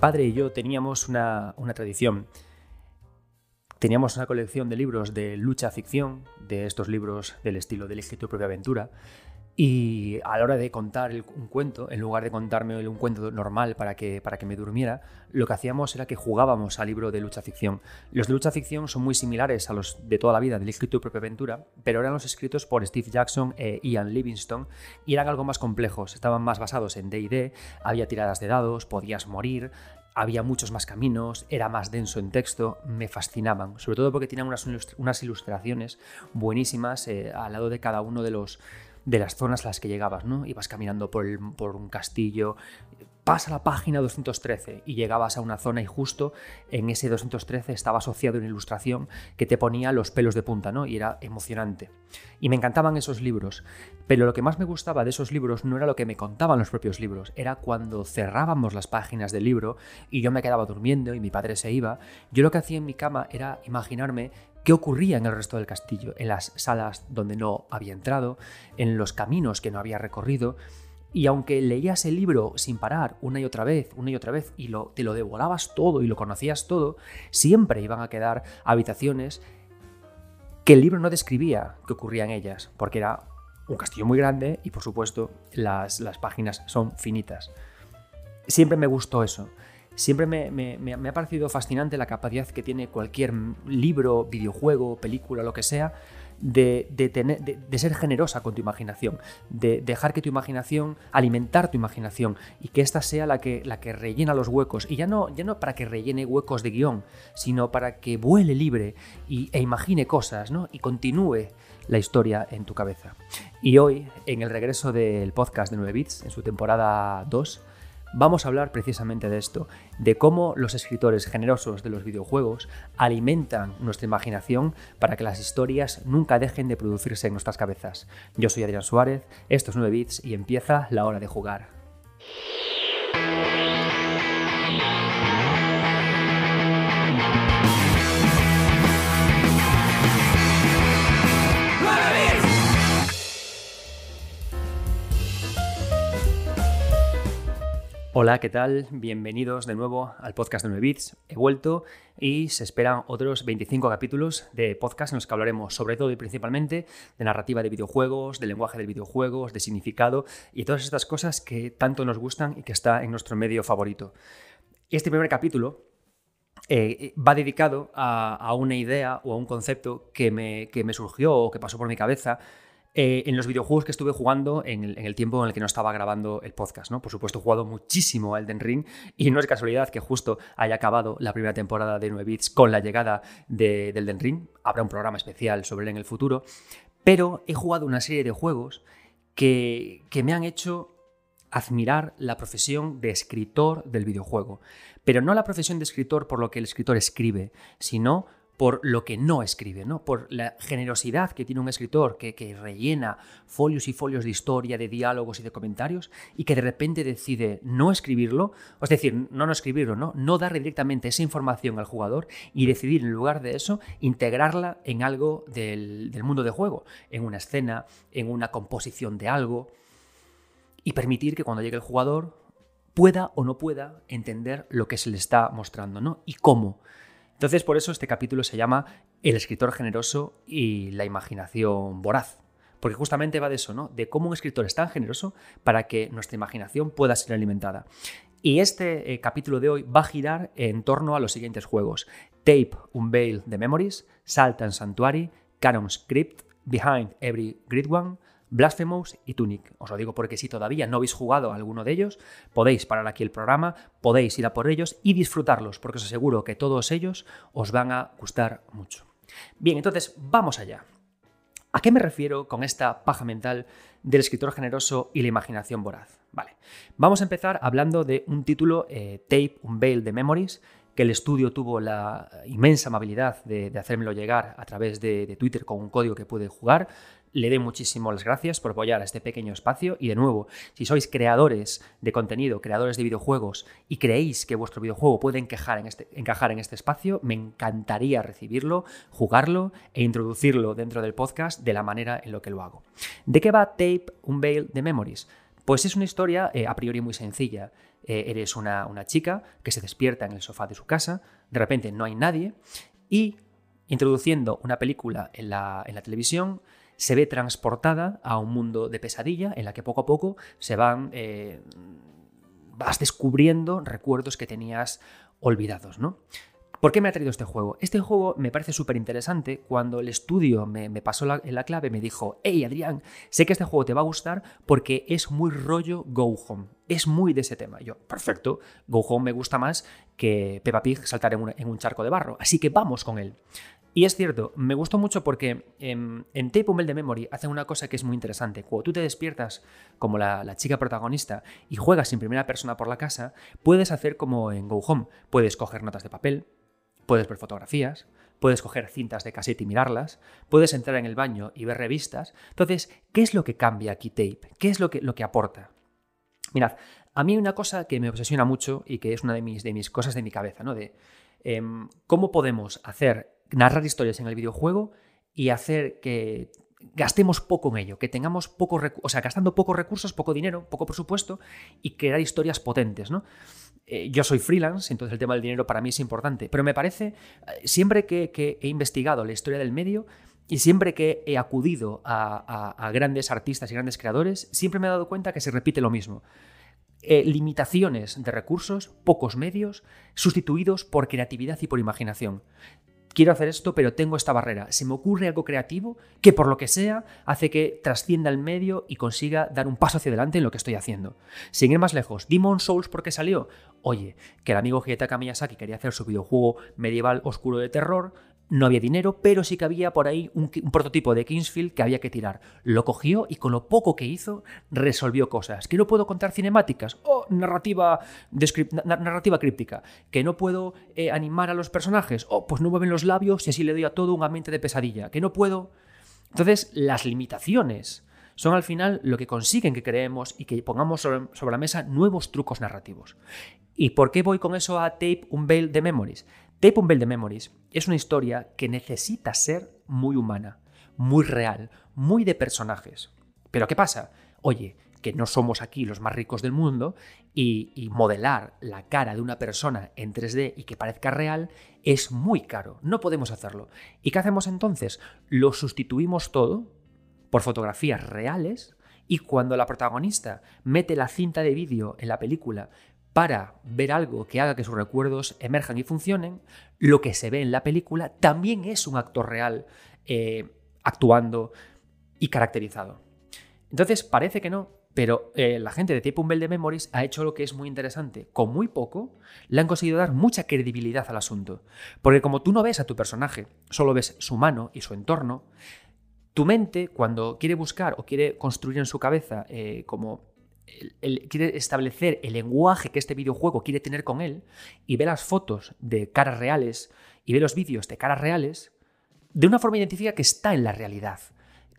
padre y yo teníamos una, tradición. Teníamos una colección de libros de lucha ficción, de estos libros del estilo de Elige tu propia aventura, y a la hora de contar un cuento, en lugar de contarme un cuento normal para que, para que me durmiera, lo que hacíamos era que jugábamos al libro de lucha ficción. Los de lucha ficción son muy similares a los de toda la vida del escrito tu propia aventura, pero eran los escritos por Steve Jackson e Ian Livingstone y eran algo más complejos, estaban más basados en DD, había tiradas de dados, podías morir, había muchos más caminos, era más denso en texto, me fascinaban, sobre todo porque tenían unas, ilustraciones buenísimas eh, al lado de cada uno de los de las zonas a las que llegabas, ¿no? Ibas caminando por, por un castillo, pasa la página 213 y llegabas a una zona y justo en ese 213 estaba asociado una ilustración que te ponía los pelos de punta, ¿no? Y era emocionante. Y me encantaban esos libros, pero lo que más me gustaba de esos libros no era lo que me contaban los propios libros, era cuando cerrábamos las páginas del libro y yo me quedaba durmiendo y mi padre se iba, yo lo que hacía en mi cama era imaginarme qué ocurría en el resto del castillo, en las salas donde no había entrado, en los caminos que no había recorrido, y aunque leías el libro sin parar una y otra vez, una y otra vez, y te lo devorabas todo y lo conocías todo, siempre iban a quedar habitaciones que el libro no describía que ocurría en ellas, porque era un castillo muy grande y por supuesto las, las páginas son finitas. Siempre me gustó eso. Siempre me, ha parecido fascinante la capacidad que tiene cualquier libro, videojuego, película, lo que sea, de, ser generosa con tu imaginación, de dejar que tu imaginación, alimentar tu imaginación y que ésta sea la que, la que rellena los huecos. Y ya no, ya no para que rellene huecos de guion, sino para que vuele libre y, e imagine cosas ¿no? y continúe la historia en tu cabeza. Y hoy, en el regreso del podcast de 9 Bits, en su temporada 2, vamos a hablar precisamente de esto, de cómo los escritores generosos de los videojuegos alimentan nuestra imaginación para que las historias nunca dejen de producirse en nuestras cabezas. Yo soy Adrián Suárez, esto es 9 Bits y empieza la hora de jugar. Hola, ¿qué tal? Bienvenidos de nuevo al podcast de 9 Bits. He vuelto y se esperan otros 25 capítulos de podcast en los que hablaremos sobre todo y principalmente de narrativa de videojuegos, de lenguaje de videojuegos, de significado y todas estas cosas que tanto nos gustan y que está en nuestro medio favorito. Este primer capítulo eh, va dedicado a, una idea o a un concepto que me, que me surgió o que pasó por mi cabeza eh, en los videojuegos que estuve jugando en el, tiempo en el que no estaba grabando el podcast. ¿no? Por supuesto, he jugado muchísimo a Elden Ring y no es casualidad que justo haya acabado la primera temporada de 9 Bits con la llegada de, Elden Ring. Habrá un programa especial sobre él en el futuro. Pero he jugado una serie de juegos que, que me han hecho admirar la profesión de escritor del videojuego. Pero no la profesión de escritor por lo que el escritor escribe, sino por lo que no escribe, ¿no? por la generosidad que tiene un escritor que, rellena folios y folios de historia, de diálogos y de comentarios y que de repente decide no escribirlo, es decir, no no escribirlo, no, no darle directamente esa información al jugador y decidir en lugar de eso integrarla en algo del, del mundo de juego, en una escena, en una composición de algo y permitir que cuando llegue el jugador pueda o no pueda entender lo que se le está mostrando, ¿no? Y cómo. Entonces, por eso este capítulo se llama El escritor generoso y la imaginación voraz. Porque justamente va de eso, ¿no? De cómo un escritor es tan generoso para que nuestra imaginación pueda ser alimentada. Y este eh, capítulo de hoy va a girar en torno a los siguientes juegos: Tape Unveil the Memories, Salt and Sanctuary, Canon Script, Behind Every Grid One, Blasphemous y Tunic. Os lo digo porque si todavía no habéis jugado alguno de ellos, podéis parar aquí el programa, podéis ir a por ellos y disfrutarlos, porque os aseguro que todos ellos os van a gustar mucho. Bien, entonces vamos allá. ¿A qué me refiero con esta paja mental del escritor generoso y la imaginación voraz? Vale, vamos a empezar hablando de un título, eh, Tape Unveil de Memories, que el estudio tuvo la inmensa amabilidad de, hacérmelo llegar a través de, de, Twitter con un código que pude jugar le doy muchísimo las gracias por apoyar a este pequeño espacio y de nuevo, si sois creadores de contenido, creadores de videojuegos y creéis que vuestro videojuego puede encajar en este, en este espacio, me encantaría recibirlo, jugarlo e introducirlo dentro del podcast de la manera en lo que lo hago. ¿De qué va Tape Unveil de Memories? Pues es una historia a priori muy sencilla. eres una, una chica que se despierta en el sofá de su casa, de repente no hay nadie y introduciendo una película en la, televisión, se ve transportada a un mundo de pesadilla en la que poco a poco se van eh, vas descubriendo recuerdos que tenías olvidados, ¿no? ¿Por qué me ha traído este juego? Este juego me parece súper interesante. Cuando el estudio me, pasó la, la, clave, me dijo, hey Adrián, sé que este juego te va a gustar porque es muy rollo Go Home. Es muy de ese tema. yo, perfecto, Go Home me gusta más que Peppa Pig saltar en un, en un charco de barro. Así que vamos con él. Y es cierto, me gustó mucho porque en, en Tape Humble de Memory hacen una cosa que es muy interesante. Cuando tú te despiertas como la, chica protagonista y juegas en primera persona por la casa, puedes hacer como en Go Home. Puedes coger notas de papel, puedes ver fotografías, puedes coger cintas de cassette y mirarlas, puedes entrar en el baño y ver revistas. Entonces, ¿qué es lo que cambia aquí Tape? ¿Qué es lo que, lo que aporta? Mirad, a mí una cosa que me obsesiona mucho y que es una de mis, de mis cosas de mi cabeza, ¿no? De em, cómo podemos hacer narrar historias en el videojuego y hacer que gastemos poco en ello, que tengamos poco, o sea, gastando pocos recursos, poco dinero, poco presupuesto y crear historias potentes, ¿no? Eh, yo soy freelance, entonces el tema del dinero para mí es importante, pero me parece, eh, siempre que, he investigado la historia del medio y siempre que he acudido a, grandes artistas y grandes creadores, siempre me he dado cuenta que se repite lo mismo. Eh, limitaciones de recursos, pocos medios, sustituidos por creatividad y por imaginación quiero hacer esto, pero tengo esta barrera. Se me ocurre algo creativo que por lo que sea hace que trascienda el medio y consiga dar un paso hacia adelante en lo que estoy haciendo. Sin ir más lejos, Demon Souls, ¿por qué salió? Oye, que el amigo Hidetaka Miyazaki quería hacer su videojuego medieval oscuro de terror, no había dinero, pero sí que había por ahí un, prototipo de Kingsfield que había que tirar. Lo cogió y con lo poco que hizo resolvió cosas. Que no puedo contar cinemáticas o narrativa, narrativa críptica. Que no puedo eh, animar a los personajes. o pues no mueven los labios y así le doy a todo un ambiente de pesadilla. Que no puedo. Entonces, las limitaciones son al final lo que consiguen que creemos y que pongamos sobre, sobre la mesa nuevos trucos narrativos. ¿Y por qué voy con eso a Tape un Veil de Memories? Tape Bell de Memories es una historia que necesita ser muy humana, muy real, muy de personajes. Pero ¿qué pasa? Oye, que no somos aquí los más ricos del mundo y, modelar la cara de una persona en 3D y que parezca real es muy caro. No podemos hacerlo. ¿Y qué hacemos entonces? Lo sustituimos todo por fotografías reales y cuando la protagonista mete la cinta de vídeo en la película para ver algo que haga que sus recuerdos emerjan y funcionen, lo que se ve en la película también es un actor real eh, actuando y caracterizado. Entonces, parece que no, pero eh, la gente de Tape Bell de Memories ha hecho lo que es muy interesante. Con muy poco, le han conseguido dar mucha credibilidad al asunto. Porque como tú no ves a tu personaje, solo ves su mano y su entorno, tu mente, cuando quiere buscar o quiere construir en su cabeza eh, como quiere establecer el lenguaje que este videojuego quiere tener con él y ve las fotos de caras reales y ve los vídeos de caras reales, de una forma identifica que está en la realidad.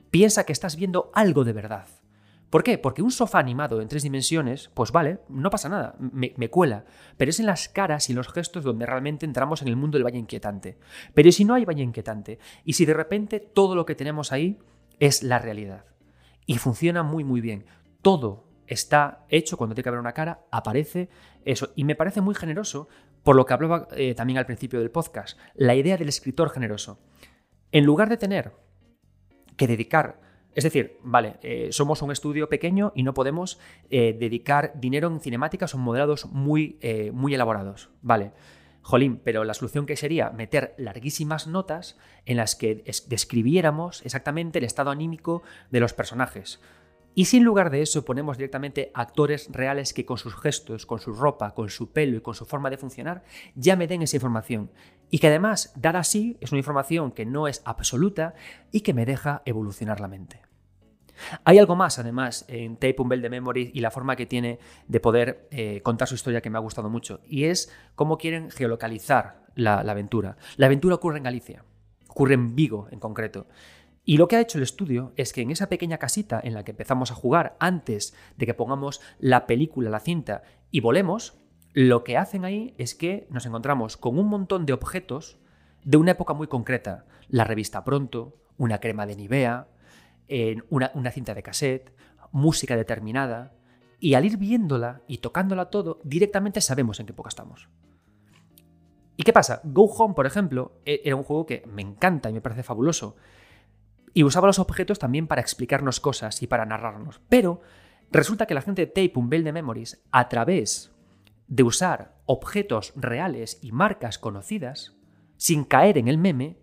Piensa que estás viendo algo de verdad. ¿Por qué? Porque un sofá animado en tres dimensiones, pues vale, no pasa nada, me, me, cuela. Pero es en las caras y en los gestos donde realmente entramos en el mundo del valle inquietante. Pero si no hay valle inquietante? Y si de repente todo lo que tenemos ahí es la realidad. Y funciona muy muy bien. Todo está hecho, cuando tiene que haber una cara, aparece eso. Y me parece muy generoso, por lo que hablaba eh, también al principio del podcast, la idea del escritor generoso. En lugar de tener que dedicar, es decir, vale, eh, somos un estudio pequeño y no podemos eh, dedicar dinero en cinemáticas o modelados muy, muy elaborados, vale. Jolín, pero la solución que sería meter larguísimas notas en las que describiéramos exactamente el estado anímico de los personajes y si en lugar de eso ponemos directamente actores reales que con sus gestos, con su ropa, con su pelo y con su forma de funcionar, ya me den esa información. Y que además, dada así, es una información que no es absoluta y que me deja evolucionar la mente. Hay algo más, además, en Tape Bell de Memory y la forma que tiene de poder eh, contar su historia que me ha gustado mucho, y es cómo quieren geolocalizar la aventura. La aventura ocurre en Galicia, ocurre en Vigo en concreto. Y lo que ha hecho el estudio es que en esa pequeña casita en la que empezamos a jugar antes de que pongamos la película, la cinta y volemos, lo que hacen ahí es que nos encontramos con un montón de objetos de una época muy concreta. La revista Pronto, una crema de Nivea, una, una cinta de cassette, música determinada. Y al ir viéndola y tocándola todo, directamente sabemos en qué época estamos. ¿Y qué pasa? Go Home, por ejemplo, e-, era un juego que me encanta y me parece fabuloso. Y usaba los objetos también para explicarnos cosas y para narrarnos. Pero resulta que la gente de Tape, un de Memories, a través de usar objetos reales y marcas conocidas, sin caer en el meme,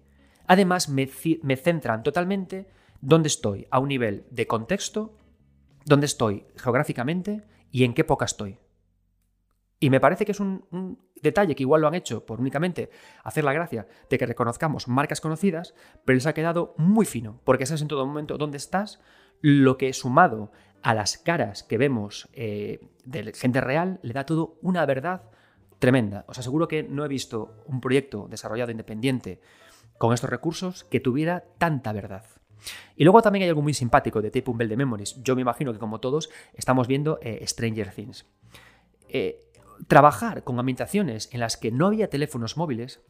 además me, me centran totalmente dónde estoy a un nivel de contexto, dónde estoy geográficamente y en qué época estoy. Y me parece que es un, detalle que igual lo han hecho por únicamente hacer la gracia de que reconozcamos marcas conocidas, pero les ha quedado muy fino, porque sabes en todo momento dónde estás, lo que sumado a las caras que vemos eh, de gente real, le da todo una verdad tremenda. Os aseguro que no he visto un proyecto desarrollado independiente con estos recursos que tuviera tanta verdad. Y luego también hay algo muy simpático de Tape Bell de Memories. Yo me imagino que como todos estamos viendo eh, Stranger Things. Eh, trabajar con ambientaciones en las que no había teléfonos móviles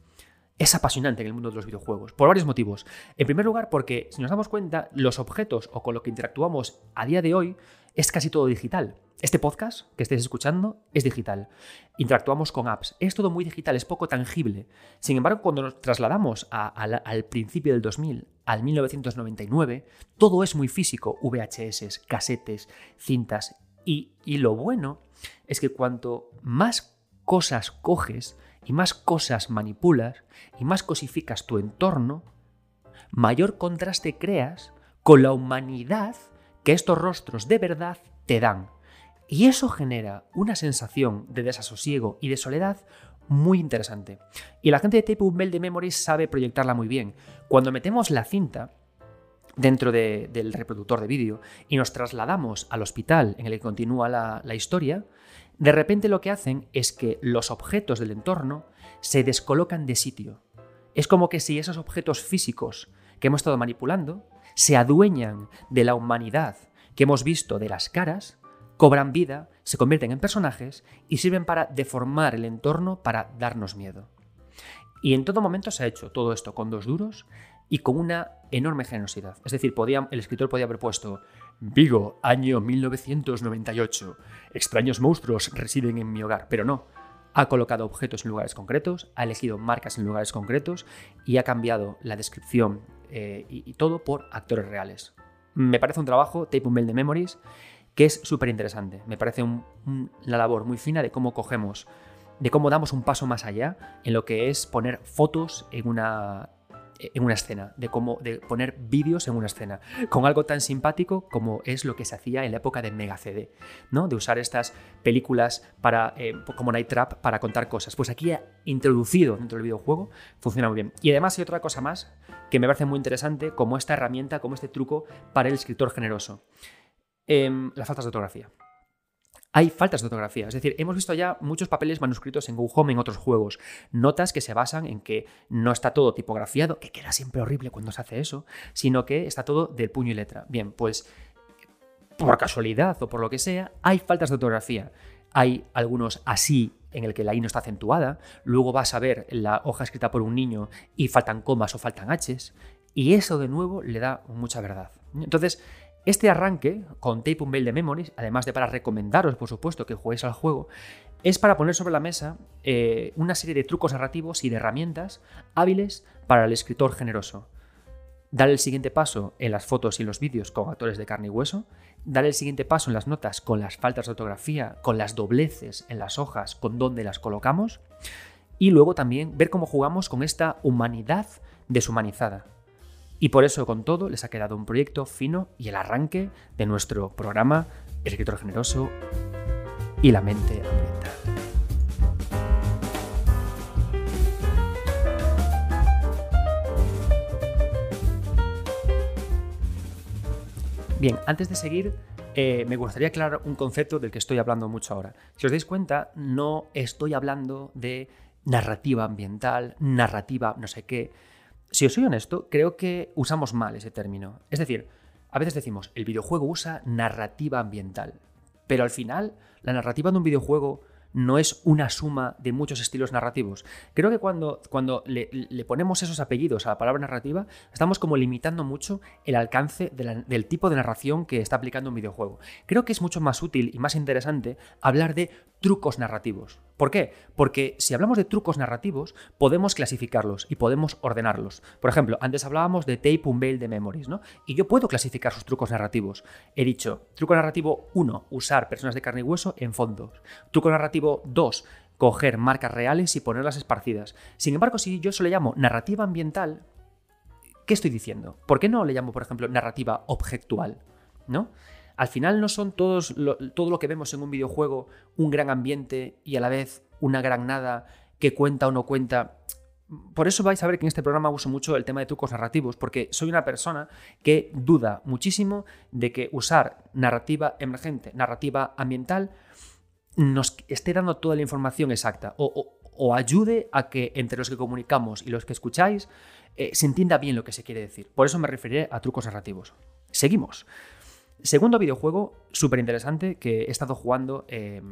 es apasionante en el mundo de los videojuegos, por varios motivos. En primer lugar, porque si nos damos cuenta, los objetos o con lo que interactuamos a día de hoy es casi todo digital. Este podcast que estéis escuchando es digital. Interactuamos con apps. Es todo muy digital, es poco tangible. Sin embargo, cuando nos trasladamos al principio del 2000, al 1999, todo es muy físico. VHS, casetes, cintas. Y, lo bueno es que cuanto más cosas coges y más cosas manipulas y más cosificas tu entorno, mayor contraste creas con la humanidad que estos rostros de verdad te dan. Y eso genera una sensación de desasosiego y de soledad muy interesante. Y la gente de Tape Bell de Memories sabe proyectarla muy bien. Cuando metemos la cinta, dentro del reproductor de vídeo y nos trasladamos al hospital en el que continúa la, la historia, de repente lo que hacen es que los objetos del entorno se descolocan de sitio. Es como que si esos objetos físicos que hemos estado manipulando se adueñan de la humanidad que hemos visto de las caras, cobran vida, se convierten en personajes y sirven para deformar el entorno para darnos miedo. Y en todo momento se ha hecho todo esto con dos duros y con una enorme generosidad. Es decir, el escritor podía haber puesto Vigo, año 1998. Extraños monstruos residen en mi hogar, pero no. Ha colocado objetos en lugares concretos, ha elegido marcas en lugares concretos y ha cambiado la descripción eh, y, todo por actores reales. Me parece un trabajo, Tape un Memories, que es súper interesante. Me parece una labor muy fina de cómo cogemos, de cómo damos un paso más allá en lo que es poner fotos en una, en una escena, de cómo de poner vídeos en una escena, con algo tan simpático como es lo que se hacía en la época de Mega CD, ¿no? De usar estas películas para, eh, como Night Trap para contar cosas. Pues aquí introducido dentro del videojuego, funciona muy bien. Y además hay otra cosa más que me parece muy interesante, como esta herramienta, como este truco para el escritor generoso. Em, las faltas de ortografía hay faltas de ortografía. Es decir, hemos visto ya muchos papeles manuscritos en Go Home en otros juegos. Notas que se basan en que no está todo tipografiado, que queda siempre horrible cuando se hace eso, sino que está todo del puño y letra. Bien, pues por casualidad o por lo que sea, hay faltas de ortografía. Hay algunos así en el que la I no está acentuada, luego vas a ver la hoja escrita por un niño y faltan comas o faltan Hs, y eso de nuevo le da mucha verdad. Entonces, este arranque con Tape Unveil de Memories, además de para recomendaros, por supuesto, que juguéis al juego, es para poner sobre la mesa eh, una serie de trucos narrativos y de herramientas hábiles para el escritor generoso. Dar el siguiente paso en las fotos y los vídeos con actores de carne y hueso, dar el siguiente paso en las notas con las faltas de ortografía, con las dobleces en las hojas, con dónde las colocamos, y luego también ver cómo jugamos con esta humanidad deshumanizada. Y por eso, con todo, les ha quedado un proyecto fino y el arranque de nuestro programa El escritor generoso y la mente ambiental. Bien, antes de seguir, eh, me gustaría aclarar un concepto del que estoy hablando mucho ahora. Si os dais cuenta, no estoy hablando de narrativa ambiental, narrativa no sé qué si os soy honesto, creo que usamos mal ese término. Es decir, a veces decimos, el videojuego usa narrativa ambiental, pero al final la narrativa de un videojuego no es una suma de muchos estilos narrativos. Creo que cuando, cuando le, ponemos esos apellidos a la palabra narrativa, estamos como limitando mucho el alcance del tipo de narración que está aplicando un videojuego. Creo que es mucho más útil y más interesante hablar de trucos narrativos. ¿Por qué? Porque si hablamos de trucos narrativos, podemos clasificarlos y podemos ordenarlos. Por ejemplo, antes hablábamos de tape unveil de memories, ¿no? Y yo puedo clasificar sus trucos narrativos. He dicho, truco narrativo 1, usar personas de carne y hueso en fondos. Truco narrativo 2, coger marcas reales y ponerlas esparcidas. Sin embargo, si yo eso le llamo narrativa ambiental, ¿qué estoy diciendo? ¿Por qué no le llamo, por ejemplo, narrativa objetual? ¿No? Al final no son todos todo lo que vemos en un videojuego un gran ambiente y a la vez una gran nada que cuenta o no cuenta. Por eso vais a ver que en este programa uso mucho el tema de trucos narrativos, porque soy una persona que duda muchísimo de que usar narrativa emergente, narrativa ambiental, nos esté dando toda la información exacta o, ayude a que entre los que comunicamos y los que escucháis eh, se entienda bien lo que se quiere decir. Por eso me referiré a trucos narrativos. Seguimos. Segundo videojuego súper interesante que he estado jugando eh,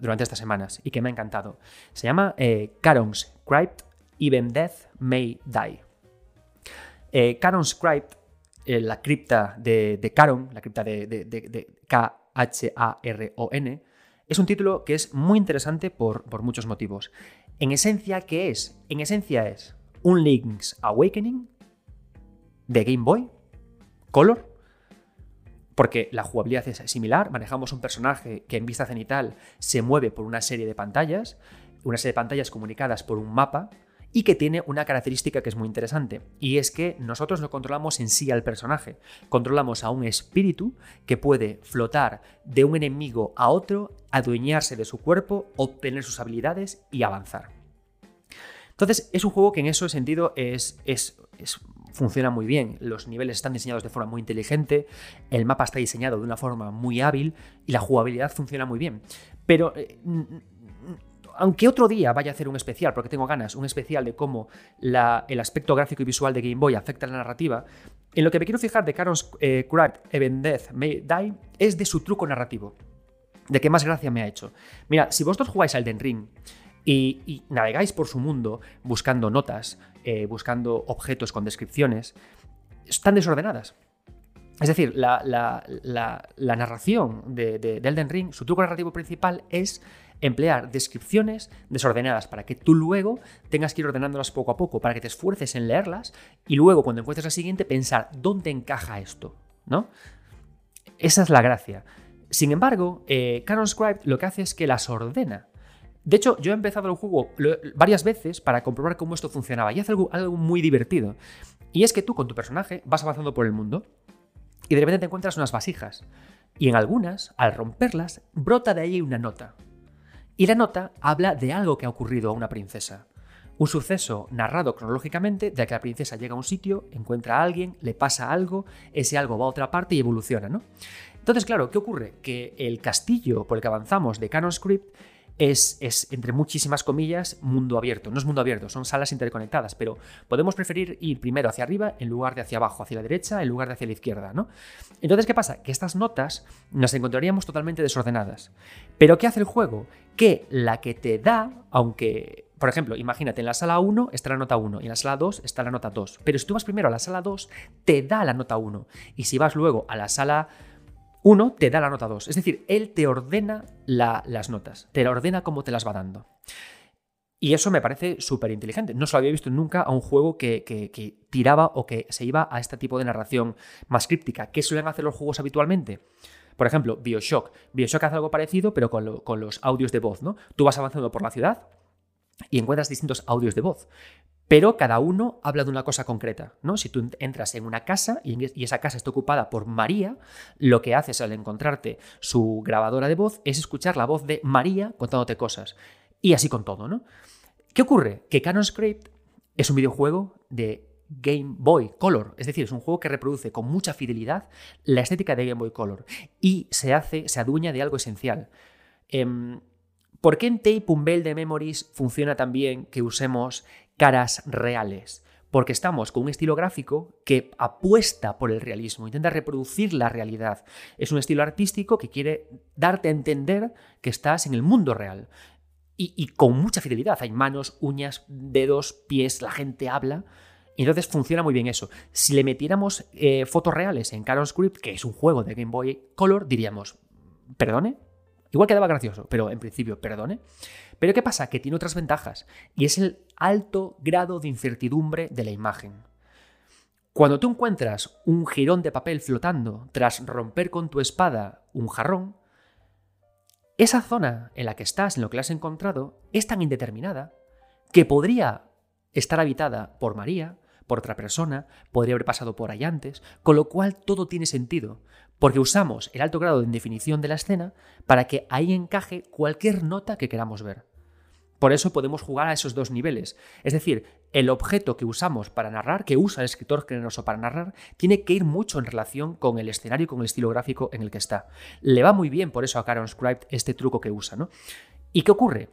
durante estas semanas y que me ha encantado. Se llama eh, Caron's Crypt Even Death May Die. Eh, Caron's Crypt, eh, la cripta de, de, Caron, la cripta de, K-H-A-R-O-N, es un título que es muy interesante por, por muchos motivos. En esencia, ¿qué es? En esencia es un Link's Awakening de Game Boy Color porque la jugabilidad es similar, manejamos un personaje que en vista cenital se mueve por una serie de pantallas, una serie de pantallas comunicadas por un mapa, y que tiene una característica que es muy interesante, y es que nosotros no controlamos en sí al personaje, controlamos a un espíritu que puede flotar de un enemigo a otro, adueñarse de su cuerpo, obtener sus habilidades y avanzar. Entonces, es un juego que en ese sentido es, es, es funciona muy bien, los niveles están diseñados de forma muy inteligente, el mapa está diseñado de una forma muy hábil y la jugabilidad funciona muy bien. Pero eh, aunque otro día vaya a hacer un especial, porque tengo ganas, un especial de cómo el aspecto gráfico y visual de Game Boy afecta a la narrativa, en lo que me quiero fijar de Karon's eh, Event Death May Die es de su truco narrativo, de qué más gracia me ha hecho. Mira, si vosotros jugáis al Den Ring, y, navegáis por su mundo buscando notas, eh, buscando objetos con descripciones, están desordenadas. Es decir, la, narración de, de, Elden Ring, su truco narrativo principal es emplear descripciones desordenadas para que tú luego tengas que ir ordenándolas poco a poco, para que te esfuerces en leerlas y luego cuando encuentres la siguiente pensar dónde encaja esto, ¿no? Esa es la gracia. Sin embargo, eh, Canon Scribe lo que hace es que las ordena. De hecho, yo he empezado el juego varias veces para comprobar cómo esto funcionaba y hace algo, algo muy divertido. Y es que tú con tu personaje vas avanzando por el mundo y de repente te encuentras unas vasijas. Y en algunas, al romperlas, brota de ahí una nota. Y la nota habla de algo que ha ocurrido a una princesa. Un suceso narrado cronológicamente de que la princesa llega a un sitio, encuentra a alguien, le pasa algo, ese algo va a otra parte y evoluciona, ¿no? Entonces, claro, ¿qué ocurre? Que el castillo por el que avanzamos de Canon Script es, entre muchísimas comillas, mundo abierto. No es mundo abierto, son salas interconectadas, pero podemos preferir ir primero hacia arriba en lugar de hacia abajo, hacia la derecha en lugar de hacia la izquierda, ¿no? Entonces, ¿qué pasa? Que estas notas nos encontraríamos totalmente desordenadas. Pero ¿qué hace el juego? Que la que te da, aunque por ejemplo, imagínate, en la sala 1 está la nota 1 y en la sala 2 está la nota 2. Pero si tú vas primero a la sala 2, te da la nota 1. Y si vas luego a la sala uno te da la nota 2. Es decir, él te ordena las notas, te la ordena como te las va dando. Y eso me parece súper inteligente. No se lo había visto nunca a un juego que, tiraba o que se iba a este tipo de narración más críptica. ¿Qué suelen hacer los juegos habitualmente? Por ejemplo, Bioshock. Bioshock hace algo parecido, pero con, con los audios de voz, ¿no? Tú vas avanzando por la ciudad y encuentras distintos audios de voz pero cada uno habla de una cosa concreta, ¿no? Si tú entras en una casa y, esa casa está ocupada por María, lo que haces al encontrarte su grabadora de voz es escuchar la voz de María contándote cosas. Y así con todo, ¿no? ¿Qué ocurre? Que Canon Script es un videojuego de Game Boy Color, es decir, es un juego que reproduce con mucha fidelidad la estética de Game Boy Color y se hace, se adueña de algo esencial. Em, ¿Por qué en Tape Unveil de Memories funciona tan bien que usemos caras reales. porque estamos con un estilo gráfico que apuesta por el realismo, intenta reproducir la realidad. Es un estilo artístico que quiere darte a entender que estás en el mundo real. Y, con mucha fidelidad. Hay manos, uñas, dedos, pies, la gente habla. Y entonces funciona muy bien eso. Si le metiéramos eh, fotos reales en Caron Script, que es un juego de Game Boy Color, diríamos, ¿perdone? Igual quedaba gracioso, pero en principio, perdone. Pero ¿qué pasa? Que tiene otras ventajas. Y es el alto grado de incertidumbre de la imagen. Cuando tú encuentras un jirón de papel flotando tras romper con tu espada un jarrón, esa zona en la que estás, en lo que has encontrado, es tan indeterminada que podría estar habitada por María, por otra persona, podría haber pasado por ahí antes, con lo cual todo tiene sentido, porque usamos el alto grado de indefinición de la escena para que ahí encaje cualquier nota que queramos ver. Por eso podemos jugar a esos dos niveles. Es decir, el objeto que usamos para narrar, que usa el escritor generoso para narrar, tiene que ir mucho en relación con el escenario y con el estilo gráfico en el que está. Le va muy bien por eso a Caron Scribe este truco que usa, ¿no? ¿Y qué ocurre?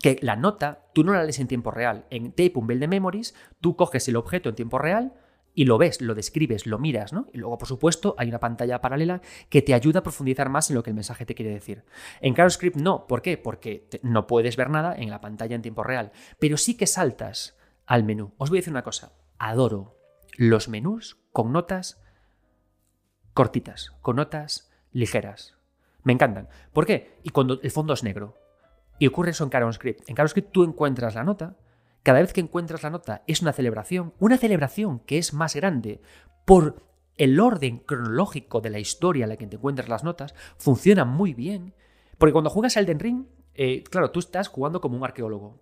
Que la nota tú no la lees en tiempo real. En Tape Build de Memories, tú coges el objeto en tiempo real, y lo ves, lo describes, lo miras, ¿no? Y luego, por supuesto, hay una pantalla paralela que te ayuda a profundizar más en lo que el mensaje te quiere decir. En CaroScript no, ¿por qué? Porque no puedes ver nada en la pantalla en tiempo real, pero sí que saltas al menú. Os voy a decir una cosa, adoro los menús con notas cortitas, con notas ligeras. Me encantan. ¿Por qué? Y cuando el fondo es negro. Y ocurre eso en CaroScript. En CaroScript tú encuentras la nota cada vez que encuentras la nota es una celebración, una celebración que es más grande por el orden cronológico de la historia en la que te encuentras las notas, funciona muy bien. Porque cuando juegas a Elden Ring, eh, claro, tú estás jugando como un arqueólogo.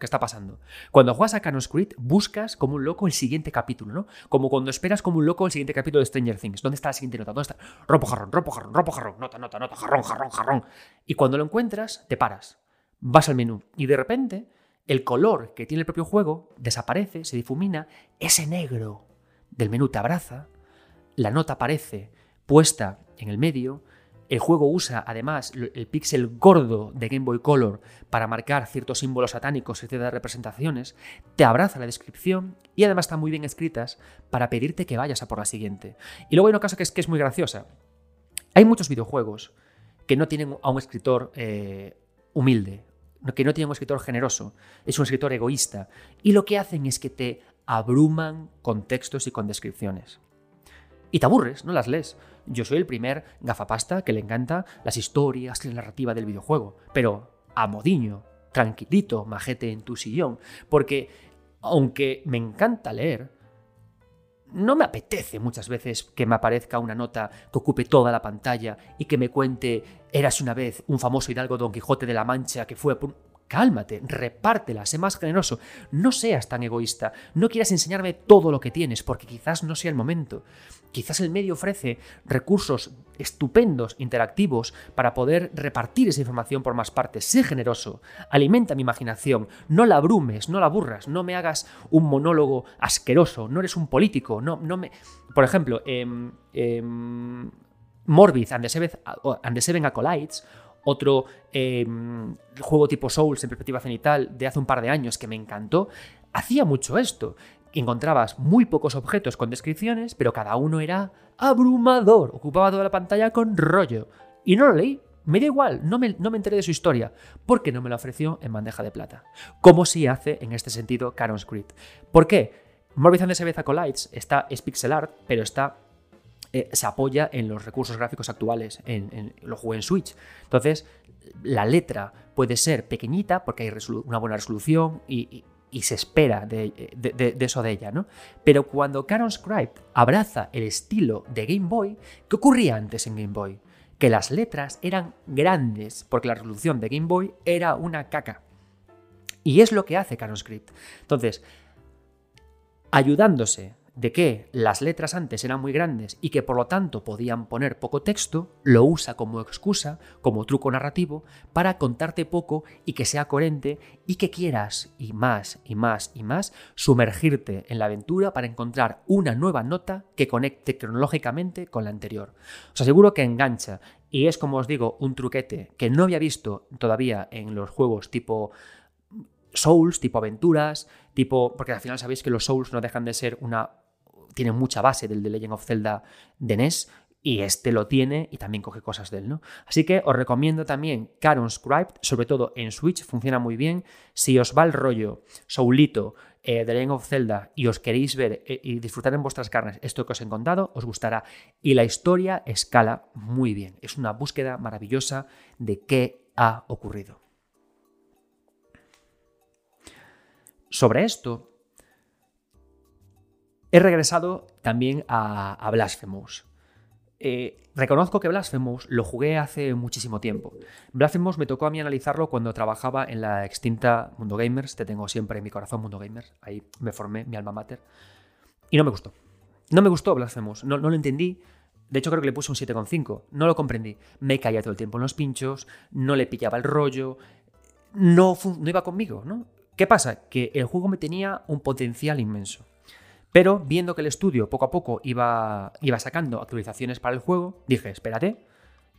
¿Qué está pasando? Cuando juegas a Canon Script, buscas como un loco el siguiente capítulo, ¿no? Como cuando esperas como un loco el siguiente capítulo de Stranger Things. ¿Dónde está la siguiente nota? ¿Dónde está? Rompo jarrón, rompo jarrón, rompo jarrón, nota, nota, nota, jarrón, jarrón, jarrón. Y cuando lo encuentras, te paras. Vas al menú. Y de repente el color que tiene el propio juego desaparece, se difumina, ese negro del menú te abraza, la nota aparece puesta en el medio, el juego usa además el píxel gordo de Game Boy Color para marcar ciertos símbolos satánicos y ciertas representaciones, te abraza la descripción y además están muy bien escritas para pedirte que vayas a por la siguiente. Y luego hay una cosa que es, que es muy graciosa. Hay muchos videojuegos que no tienen a un escritor eh, humilde, que no tiene un escritor generoso, es un escritor egoísta, y lo que hacen es que te abruman con textos y con descripciones. Y te aburres, no las lees. Yo soy el primer gafapasta que le encanta las historias la narrativa del videojuego, pero a modiño, tranquilito, majete en tu sillón, porque aunque me encanta leer, no me apetece muchas veces que me aparezca una nota que ocupe toda la pantalla y que me cuente, eras una vez un famoso hidalgo Don Quijote de la Mancha que fue... Cálmate, repártela, sé más generoso, no seas tan egoísta, no quieras enseñarme todo lo que tienes, porque quizás no sea el momento. Quizás el medio ofrece recursos estupendos, interactivos, para poder repartir esa información por más partes. Sé generoso, alimenta mi imaginación, no la abrumes, no la aburras, no me hagas un monólogo asqueroso, no eres un político, no, no me... Por ejemplo, eh, Morbid and the, Seven, and the Seven Acolytes otro em, juego tipo Souls en perspectiva cenital de hace un par de años que me encantó, hacía mucho esto. Encontrabas muy pocos objetos con descripciones, pero cada uno era abrumador, ocupaba toda la pantalla con rollo. Y no lo leí, me da igual, no me, no me, enteré de su historia, porque no me lo ofreció en bandeja de plata. Como si hace en este sentido Caron Script. ¿Por qué? Morbid and the Acolytes está, es pixel art, pero está eh, se apoya en los recursos gráficos actuales, en, lo jugué en Switch. Entonces, la letra puede ser pequeñita porque hay una buena resolución y, se espera de, eso de ella, ¿no? Pero cuando Caron Scribe abraza el estilo de Game Boy, ¿qué ocurría antes en Game Boy? Que las letras eran grandes porque la resolución de Game Boy era una caca. Y es lo que hace Caron Script. Entonces, ayudándose de que las letras antes eran muy grandes y que por lo tanto podían poner poco texto, lo usa como excusa, como truco narrativo, para contarte poco y que sea coherente y que quieras, y más y más y más, sumergirte en la aventura para encontrar una nueva nota que conecte cronológicamente con la anterior. Os aseguro que engancha y es como os digo un truquete que no había visto todavía en los juegos tipo Souls, tipo aventuras, tipo. Porque al final sabéis que los Souls no dejan de ser una. Tienen mucha base del The Legend of Zelda de NES. Y este lo tiene y también coge cosas de él, ¿no? Así que os recomiendo también Caron Scribe, sobre todo en Switch, funciona muy bien. Si os va el rollo Soulito, eh, The Legend of Zelda y os queréis ver eh, y disfrutar en vuestras carnes esto que os he contado, os gustará. Y la historia escala muy bien. Es una búsqueda maravillosa de qué ha ocurrido. Sobre esto, he regresado también a, Blasphemous. Eh, reconozco que Blasphemous lo jugué hace muchísimo tiempo. Blasphemous me tocó a mí analizarlo cuando trabajaba en la extinta Mundo Gamers. Te tengo siempre en mi corazón, Mundo Gamers. Ahí me formé, mi alma mater. Y no me gustó. No me gustó Blasphemous. No, no lo entendí. De hecho, creo que le puse un 7,5. No lo comprendí. Me caía todo el tiempo en los pinchos, no le pillaba el rollo, no, no iba conmigo, ¿no? ¿Qué pasa? Que el juego me tenía un potencial inmenso. Pero viendo que el estudio poco a poco iba, iba sacando actualizaciones para el juego, dije, espérate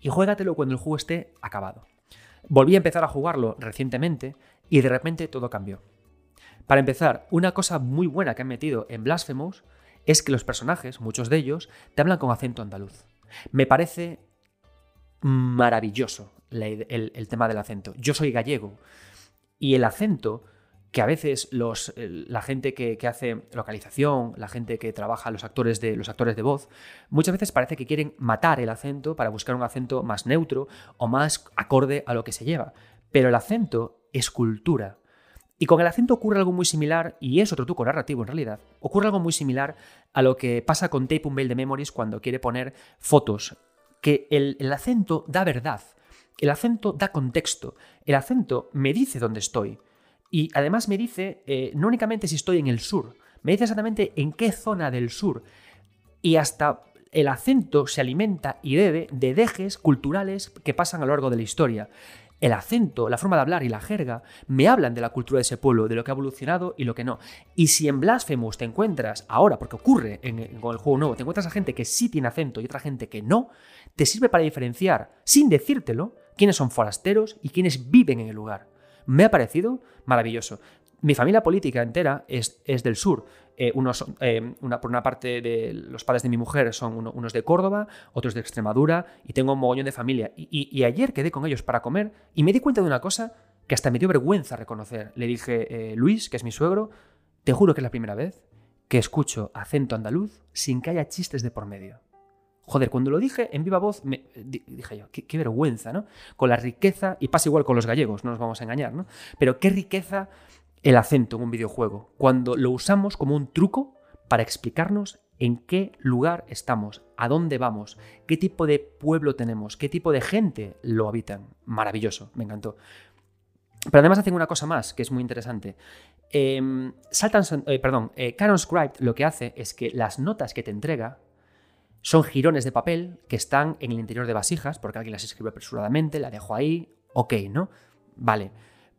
y juégatelo cuando el juego esté acabado. Volví a empezar a jugarlo recientemente y de repente todo cambió. Para empezar, una cosa muy buena que han metido en Blasphemous es que los personajes, muchos de ellos, te hablan con acento andaluz. Me parece maravilloso el tema del acento. Yo soy gallego y el acento que a veces los, la gente que, hace localización, la gente que trabaja los actores, de, los actores de voz, muchas veces parece que quieren matar el acento para buscar un acento más neutro o más acorde a lo que se lleva. Pero el acento es cultura. Y con el acento ocurre algo muy similar, y es otro truco narrativo en realidad, ocurre algo muy similar a lo que pasa con Tape Mail de Memories cuando quiere poner fotos, que el, el acento da verdad, el acento da contexto, el acento me dice dónde estoy. Y además me dice, eh, no únicamente si estoy en el sur, me dice exactamente en qué zona del sur. Y hasta el acento se alimenta y bebe de dejes culturales que pasan a lo largo de la historia. El acento, la forma de hablar y la jerga me hablan de la cultura de ese pueblo, de lo que ha evolucionado y lo que no. Y si en Blasphemous te encuentras ahora, porque ocurre con el juego nuevo, te encuentras a gente que sí tiene acento y otra gente que no, te sirve para diferenciar, sin decírtelo, quiénes son forasteros y quiénes viven en el lugar. Me ha parecido maravilloso. Mi familia política entera es, es del sur. Eh, unos, eh, una, por una parte de los padres de mi mujer son unos de Córdoba, otros de Extremadura, y tengo un mogollón de familia. Y, ayer quedé con ellos para comer y me di cuenta de una cosa que hasta me dio vergüenza reconocer. Le dije, eh, Luis, que es mi suegro, te juro que es la primera vez que escucho acento andaluz sin que haya chistes de por medio. Joder, cuando lo dije en viva voz, me, dije yo, qué, vergüenza, ¿no? Con la riqueza, y pasa igual con los gallegos, no nos vamos a engañar, ¿no? Pero qué riqueza el acento en un videojuego, cuando lo usamos como un truco para explicarnos en qué lugar estamos, a dónde vamos, qué tipo de pueblo tenemos, qué tipo de gente lo habitan. Maravilloso, me encantó. Pero además hacen una cosa más que es muy interesante. Em, saltan, eh, perdón, eh, Canon Scribe lo que hace es que las notas que te entrega son jirones de papel que están en el interior de vasijas, porque alguien las escribe apresuradamente, la dejo ahí, ok, ¿no? Vale.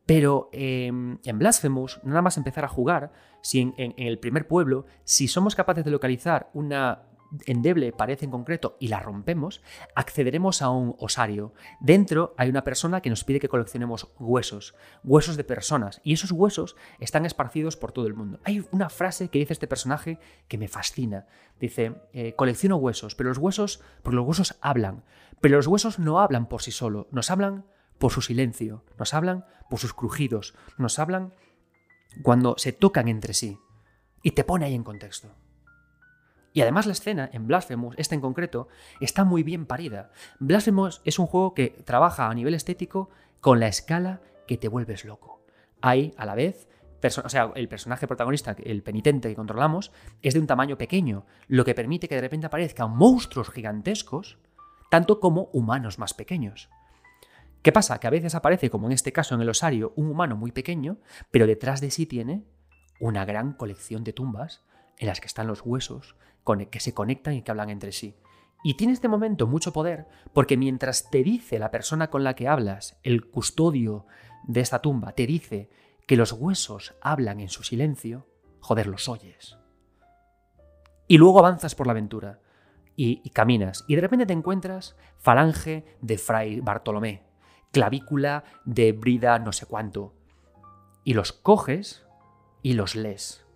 Pero em, en Blasphemous, nada más empezar a jugar, si en, el primer pueblo, si somos capaces de localizar una endeble pared en concreto y la rompemos, accederemos a un osario. Dentro hay una persona que nos pide que coleccionemos huesos, huesos de personas, y esos huesos están esparcidos por todo el mundo. Hay una frase que dice este personaje que me fascina. Dice, eh, colecciono huesos, pero los huesos, porque los huesos hablan, pero los huesos no hablan por sí solo, nos hablan por su silencio, nos hablan por sus crujidos, nos hablan cuando se tocan entre sí. Y te pone ahí en contexto. Y además la escena en Blasphemous, esta en concreto, está muy bien parida. Blasphemous es un juego que trabaja a nivel estético con la escala que te vuelves loco. Hay, a la vez, o sea, el personaje protagonista, el penitente que controlamos, es de un tamaño pequeño, lo que permite que de repente aparezcan monstruos gigantescos, tanto como humanos más pequeños. ¿Qué pasa? Que a veces aparece, como en este caso en el osario, un humano muy pequeño, pero detrás de sí tiene una gran colección de tumbas en las que están los huesos, que se conectan y que hablan entre sí. Y tiene este momento mucho poder porque mientras te dice la persona con la que hablas, el custodio de esta tumba, te dice que los huesos hablan en su silencio, joder, los oyes. Y luego avanzas por la aventura y, y caminas y de repente te encuentras falange de Fray Bartolomé, clavícula de Brida no sé cuánto. y los coges y los lees.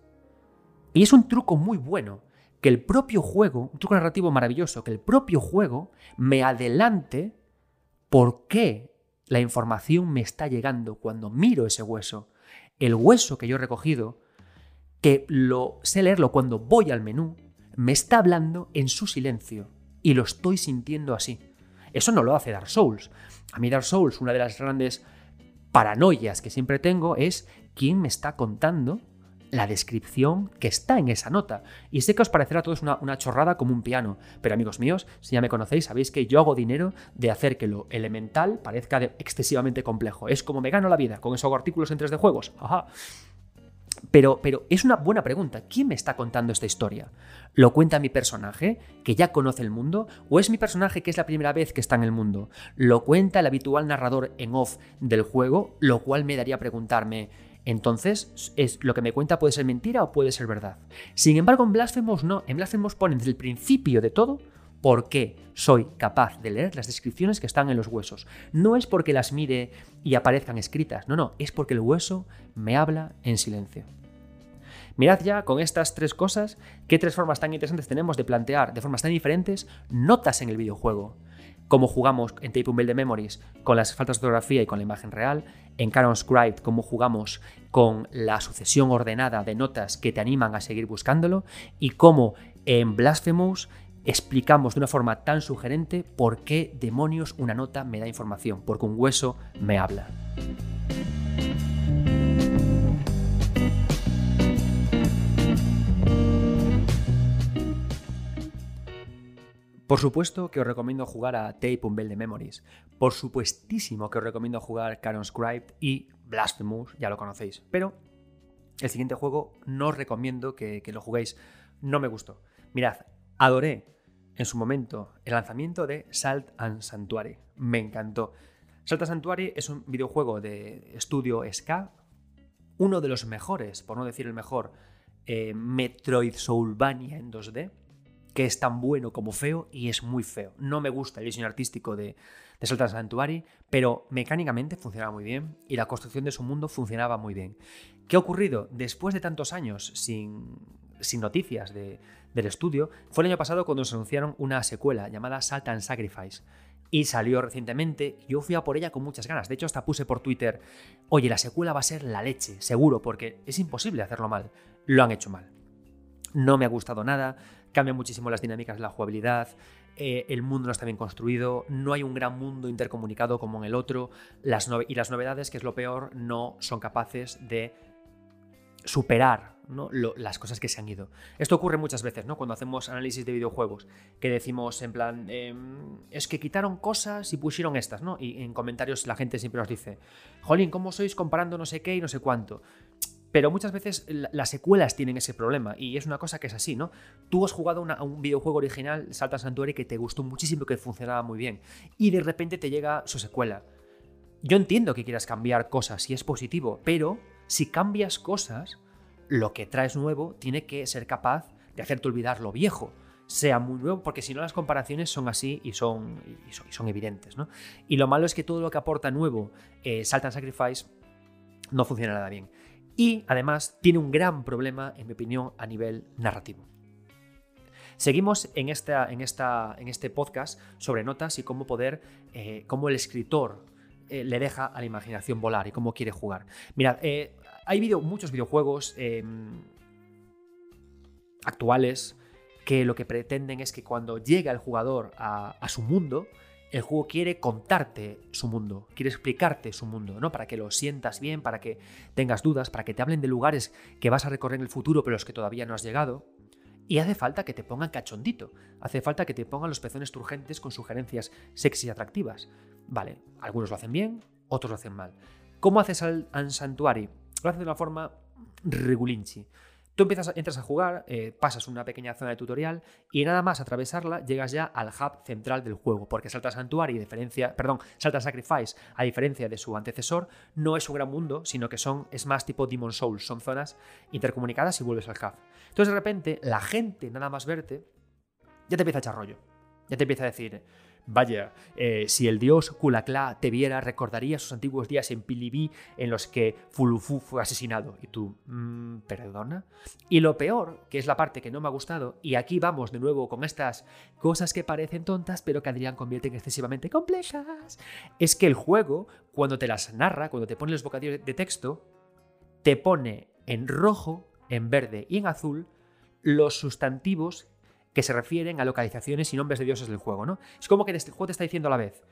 Y es un truco muy bueno, que el propio juego, un truco narrativo maravilloso, que el propio juego me adelante por qué la información me está llegando cuando miro ese hueso. El hueso que yo he recogido, que lo sé leerlo cuando voy al menú, me está hablando en su silencio y lo estoy sintiendo así. Eso no lo hace Dark Souls. A mí Dark Souls, una de las grandes paranoias que siempre tengo es quién me está contando la descripción que está en esa nota. Y sé que os parecerá todo una, una chorrada como un piano, pero amigos míos, si ya me conocéis, sabéis que yo hago dinero de hacer que lo elemental parezca excesivamente complejo. Es como me gano la vida, con esos artículos en 3 de juegos. Ajá. Pero, pero, es una buena pregunta. ¿Quién me está contando esta historia? ¿Lo cuenta mi personaje, que ya conoce el mundo? ¿O es mi personaje que es la primera vez que está en el mundo? ¿Lo cuenta el habitual narrador en off del juego? Lo cual me daría a preguntarme, entonces, es, lo que me cuenta puede ser mentira o puede ser verdad. Sin embargo, en Blasphemous no. En Blasphemous ponen desde el principio de todo por qué soy capaz de leer las descripciones que están en los huesos. No es porque las mire y aparezcan escritas, no, no, es porque el hueso me habla en silencio. Mirad ya con estas tres cosas qué tres formas tan interesantes tenemos de plantear de formas tan diferentes notas en el videojuego cómo jugamos en Tape Build de Memories con las faltas de fotografía y con la imagen real, en Canon Scribe cómo jugamos con la sucesión ordenada de notas que te animan a seguir buscándolo y cómo en Blasphemous explicamos de una forma tan sugerente por qué demonios una nota me da información, porque un hueso me habla. Por supuesto que os recomiendo jugar a Tape de Memories. Por supuestísimo que os recomiendo jugar Caron Scribe y Blasphemous, ya lo conocéis. Pero el siguiente juego no os recomiendo que, lo juguéis. No me gustó. Mirad, adoré en su momento el lanzamiento de Salt and Sanctuary. Me encantó. Salt and Sanctuary es un videojuego de estudio SK, uno de los mejores, por no decir el mejor, eh, Metroid Soulvania en 2D que es tan bueno como feo y es muy feo. No me gusta el diseño artístico de, de Salta Sanctuary, pero mecánicamente funcionaba muy bien y la construcción de su mundo funcionaba muy bien. ¿Qué ha ocurrido? Después de tantos años sin, sin noticias de, del estudio, fue el año pasado cuando se anunciaron una secuela llamada Salt and Sacrifice. Y salió recientemente, yo fui a por ella con muchas ganas. De hecho, hasta puse por Twitter, oye, la secuela va a ser la leche, seguro, porque es imposible hacerlo mal. Lo han hecho mal. No me ha gustado nada, Cambia muchísimo las dinámicas de la jugabilidad, eh, el mundo no está bien construido, no hay un gran mundo intercomunicado como en el otro, las y las novedades, que es lo peor, no son capaces de superar las cosas que se han ido. Esto ocurre muchas veces, ¿no? Cuando hacemos análisis de videojuegos, que decimos en plan, em, es que quitaron cosas y pusieron estas, ¿no? Y en comentarios la gente siempre nos dice, Jolín, ¿cómo sois comparando no sé qué y no sé cuánto? Pero muchas veces las secuelas tienen ese problema y es una cosa que es así, ¿no? Tú has jugado a un videojuego original, Salta Santuario, que te gustó muchísimo, que funcionaba muy bien, y de repente te llega su secuela. Yo entiendo que quieras cambiar cosas y es positivo, pero si cambias cosas, lo que traes nuevo tiene que ser capaz de hacerte olvidar lo viejo sea muy nuevo, porque si no las comparaciones son así y son, y son, evidentes. ¿no? Y lo malo es que todo lo que aporta nuevo eh, Salta Sacrifice no funciona nada bien. Y además tiene un gran problema, en mi opinión, a nivel narrativo. Seguimos en, en, esta, en este podcast sobre notas y cómo poder, eh, cómo el escritor eh, le deja a la imaginación volar y cómo quiere jugar. Mirad, eh, hay muchos videojuegos em, actuales que lo que pretenden es que cuando llega el jugador a su mundo, el juego quiere contarte su mundo, quiere explicarte su mundo, ¿no? Para que lo sientas bien, para que tengas dudas, para que te hablen de lugares que vas a recorrer en el futuro pero los que todavía no has llegado. Y hace falta que te pongan cachondito, hace falta que te pongan los pezones turgentes con sugerencias sexy y atractivas. Vale, algunos lo hacen bien, otros lo hacen mal. ¿Cómo haces al, al Santuari? Lo haces de una forma regulinchi. Tú empiezas, entras a jugar, eh, pasas una pequeña zona de tutorial y nada más atravesarla llegas ya al hub central del juego, porque Salta Santuario, diferencia, perdón, Salta Sacrifice, a diferencia de su antecesor, no es un gran mundo, sino que son, es más tipo Demon Souls, son zonas intercomunicadas y vuelves al hub. Entonces de repente la gente, nada más verte, ya te empieza a echar rollo. Ya te empieza a decir, Vaya, eh, si el dios Kulakla te viera, recordaría sus antiguos días en Pilibí en los que Fulufu fue asesinado. Y tú, mm, ¿perdona? Y lo peor, que es la parte que no me ha gustado, y aquí vamos de nuevo con estas cosas que parecen tontas, pero que Adrián convierte en excesivamente complejas, es que el juego, cuando te las narra, cuando te pone los bocadillos de texto, te pone en rojo, en verde y en azul los sustantivos que se refieren a localizaciones y nombres de dioses del juego, ¿no? Es como que este juego te está diciendo a la vez,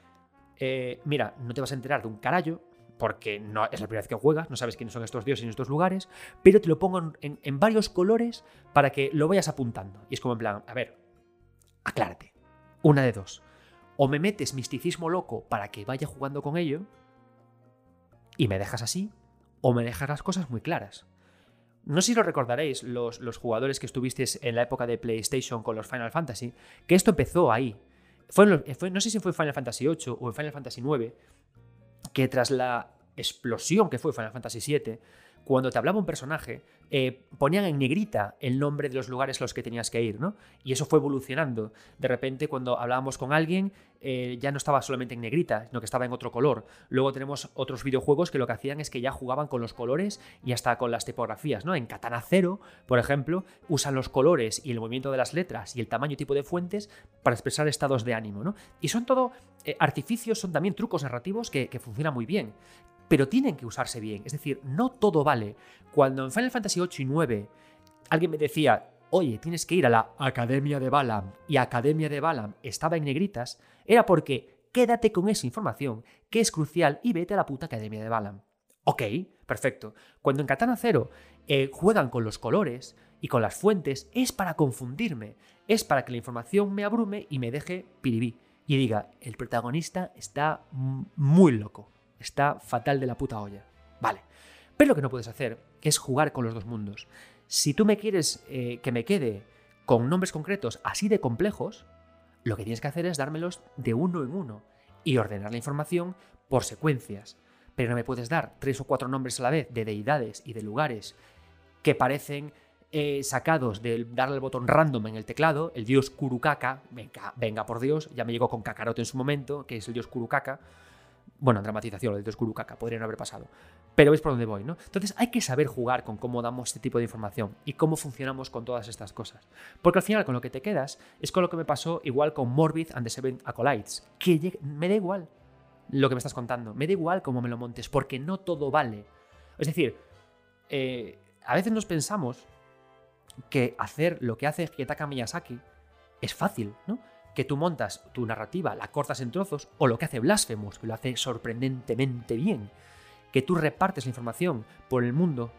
eh, mira, no te vas a enterar de un carallo, porque no es la primera vez que juegas, no sabes quiénes son estos dioses en estos lugares, pero te lo pongo en, en, varios colores para que lo vayas apuntando. Y es como en plan, a ver, aclárate, una de dos. O me metes misticismo loco para que vaya jugando con ello, y me dejas así, o me dejas las cosas muy claras. No sé si lo recordaréis, los, los, jugadores que estuvisteis en la época de PlayStation con los Final Fantasy, que esto empezó ahí. Fue, no sé si fue Final Fantasy VIII o Final Fantasy IX, que tras la explosión que fue Final Fantasy VII, cuando te hablaba un personaje, eh, ponían en negrita el nombre de los lugares a los que tenías que ir, ¿no? Y eso fue evolucionando. De repente, cuando hablábamos con alguien, eh, ya no estaba solamente en negrita, sino que estaba en otro color. Luego tenemos otros videojuegos que lo que hacían es que ya jugaban con los colores y hasta con las tipografías, ¿no? En Katana Zero, por ejemplo, usan los colores y el movimiento de las letras y el tamaño y tipo de fuentes para expresar estados de ánimo, ¿no? Y son todo eh, artificios, son también trucos narrativos que, que funcionan muy bien pero tienen que usarse bien. Es decir, no todo vale. Cuando en Final Fantasy 8 y 9 alguien me decía, oye, tienes que ir a la Academia de Balam y Academia de Balam estaba en negritas, era porque quédate con esa información que es crucial y vete a la puta Academia de Balam. Ok, perfecto. Cuando en Katana Zero eh, juegan con los colores y con las fuentes, es para confundirme, es para que la información me abrume y me deje piribí y diga, el protagonista está muy loco está fatal de la puta olla. Vale. Pero lo que no puedes hacer es jugar con los dos mundos. Si tú me quieres eh, que me quede con nombres concretos así de complejos, lo que tienes que hacer es dármelos de uno en uno y ordenar la información por secuencias. Pero no me puedes dar tres o cuatro nombres a la vez de deidades y de lugares que parecen eh, sacados de darle el botón random en el teclado, el dios Kurukaka, venga, venga por Dios, ya me llegó con Kakarote en su momento, que es el dios Kurukaka, bueno, en dramatización, lo de Kurucaka, podría no haber pasado. Pero veis por dónde voy, ¿no? Entonces hay que saber jugar con cómo damos este tipo de información y cómo funcionamos con todas estas cosas. Porque al final con lo que te quedas es con lo que me pasó igual con Morbid and the Seven Acolytes. Que me da igual lo que me estás contando, me da igual cómo me lo montes, porque no todo vale. Es decir, eh, a veces nos pensamos que hacer lo que hace Hidetaka Miyazaki es fácil, ¿no? Que tú montas tu narrativa, la cortas en trozos, o lo que hace Blasphemous, que lo hace sorprendentemente bien, que tú repartes la información por el mundo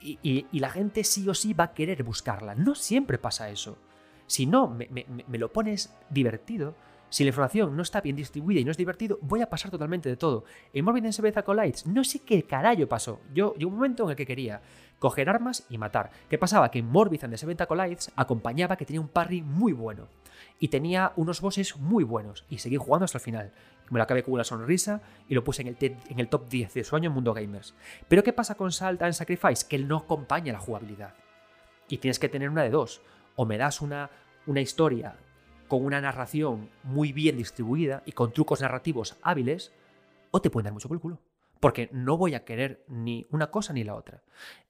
y, la gente sí o sí va a querer buscarla. No siempre pasa eso. Si no me, lo pones divertido, si la información no está bien distribuida y no es divertido, voy a pasar totalmente de todo. En Morbid and Acolytes, no sé qué carajo pasó. Yo, llegó un momento en el que quería coger armas y matar. ¿Qué pasaba? Que en Morbid Seven Acolytes acompañaba que tenía un parry muy bueno y tenía unos bosses muy buenos y seguí jugando hasta el final. Me lo acabé con una sonrisa y lo puse en el, top 10 de su año en Mundo Gamers. Pero ¿qué pasa con Salt and Sacrifice? Que él no acompaña la jugabilidad. Y tienes que tener una de dos. O me das una, una historia con una narración muy bien distribuida y con trucos narrativos hábiles, o te pueden dar mucho por culo. Porque no voy a querer ni una cosa ni la otra.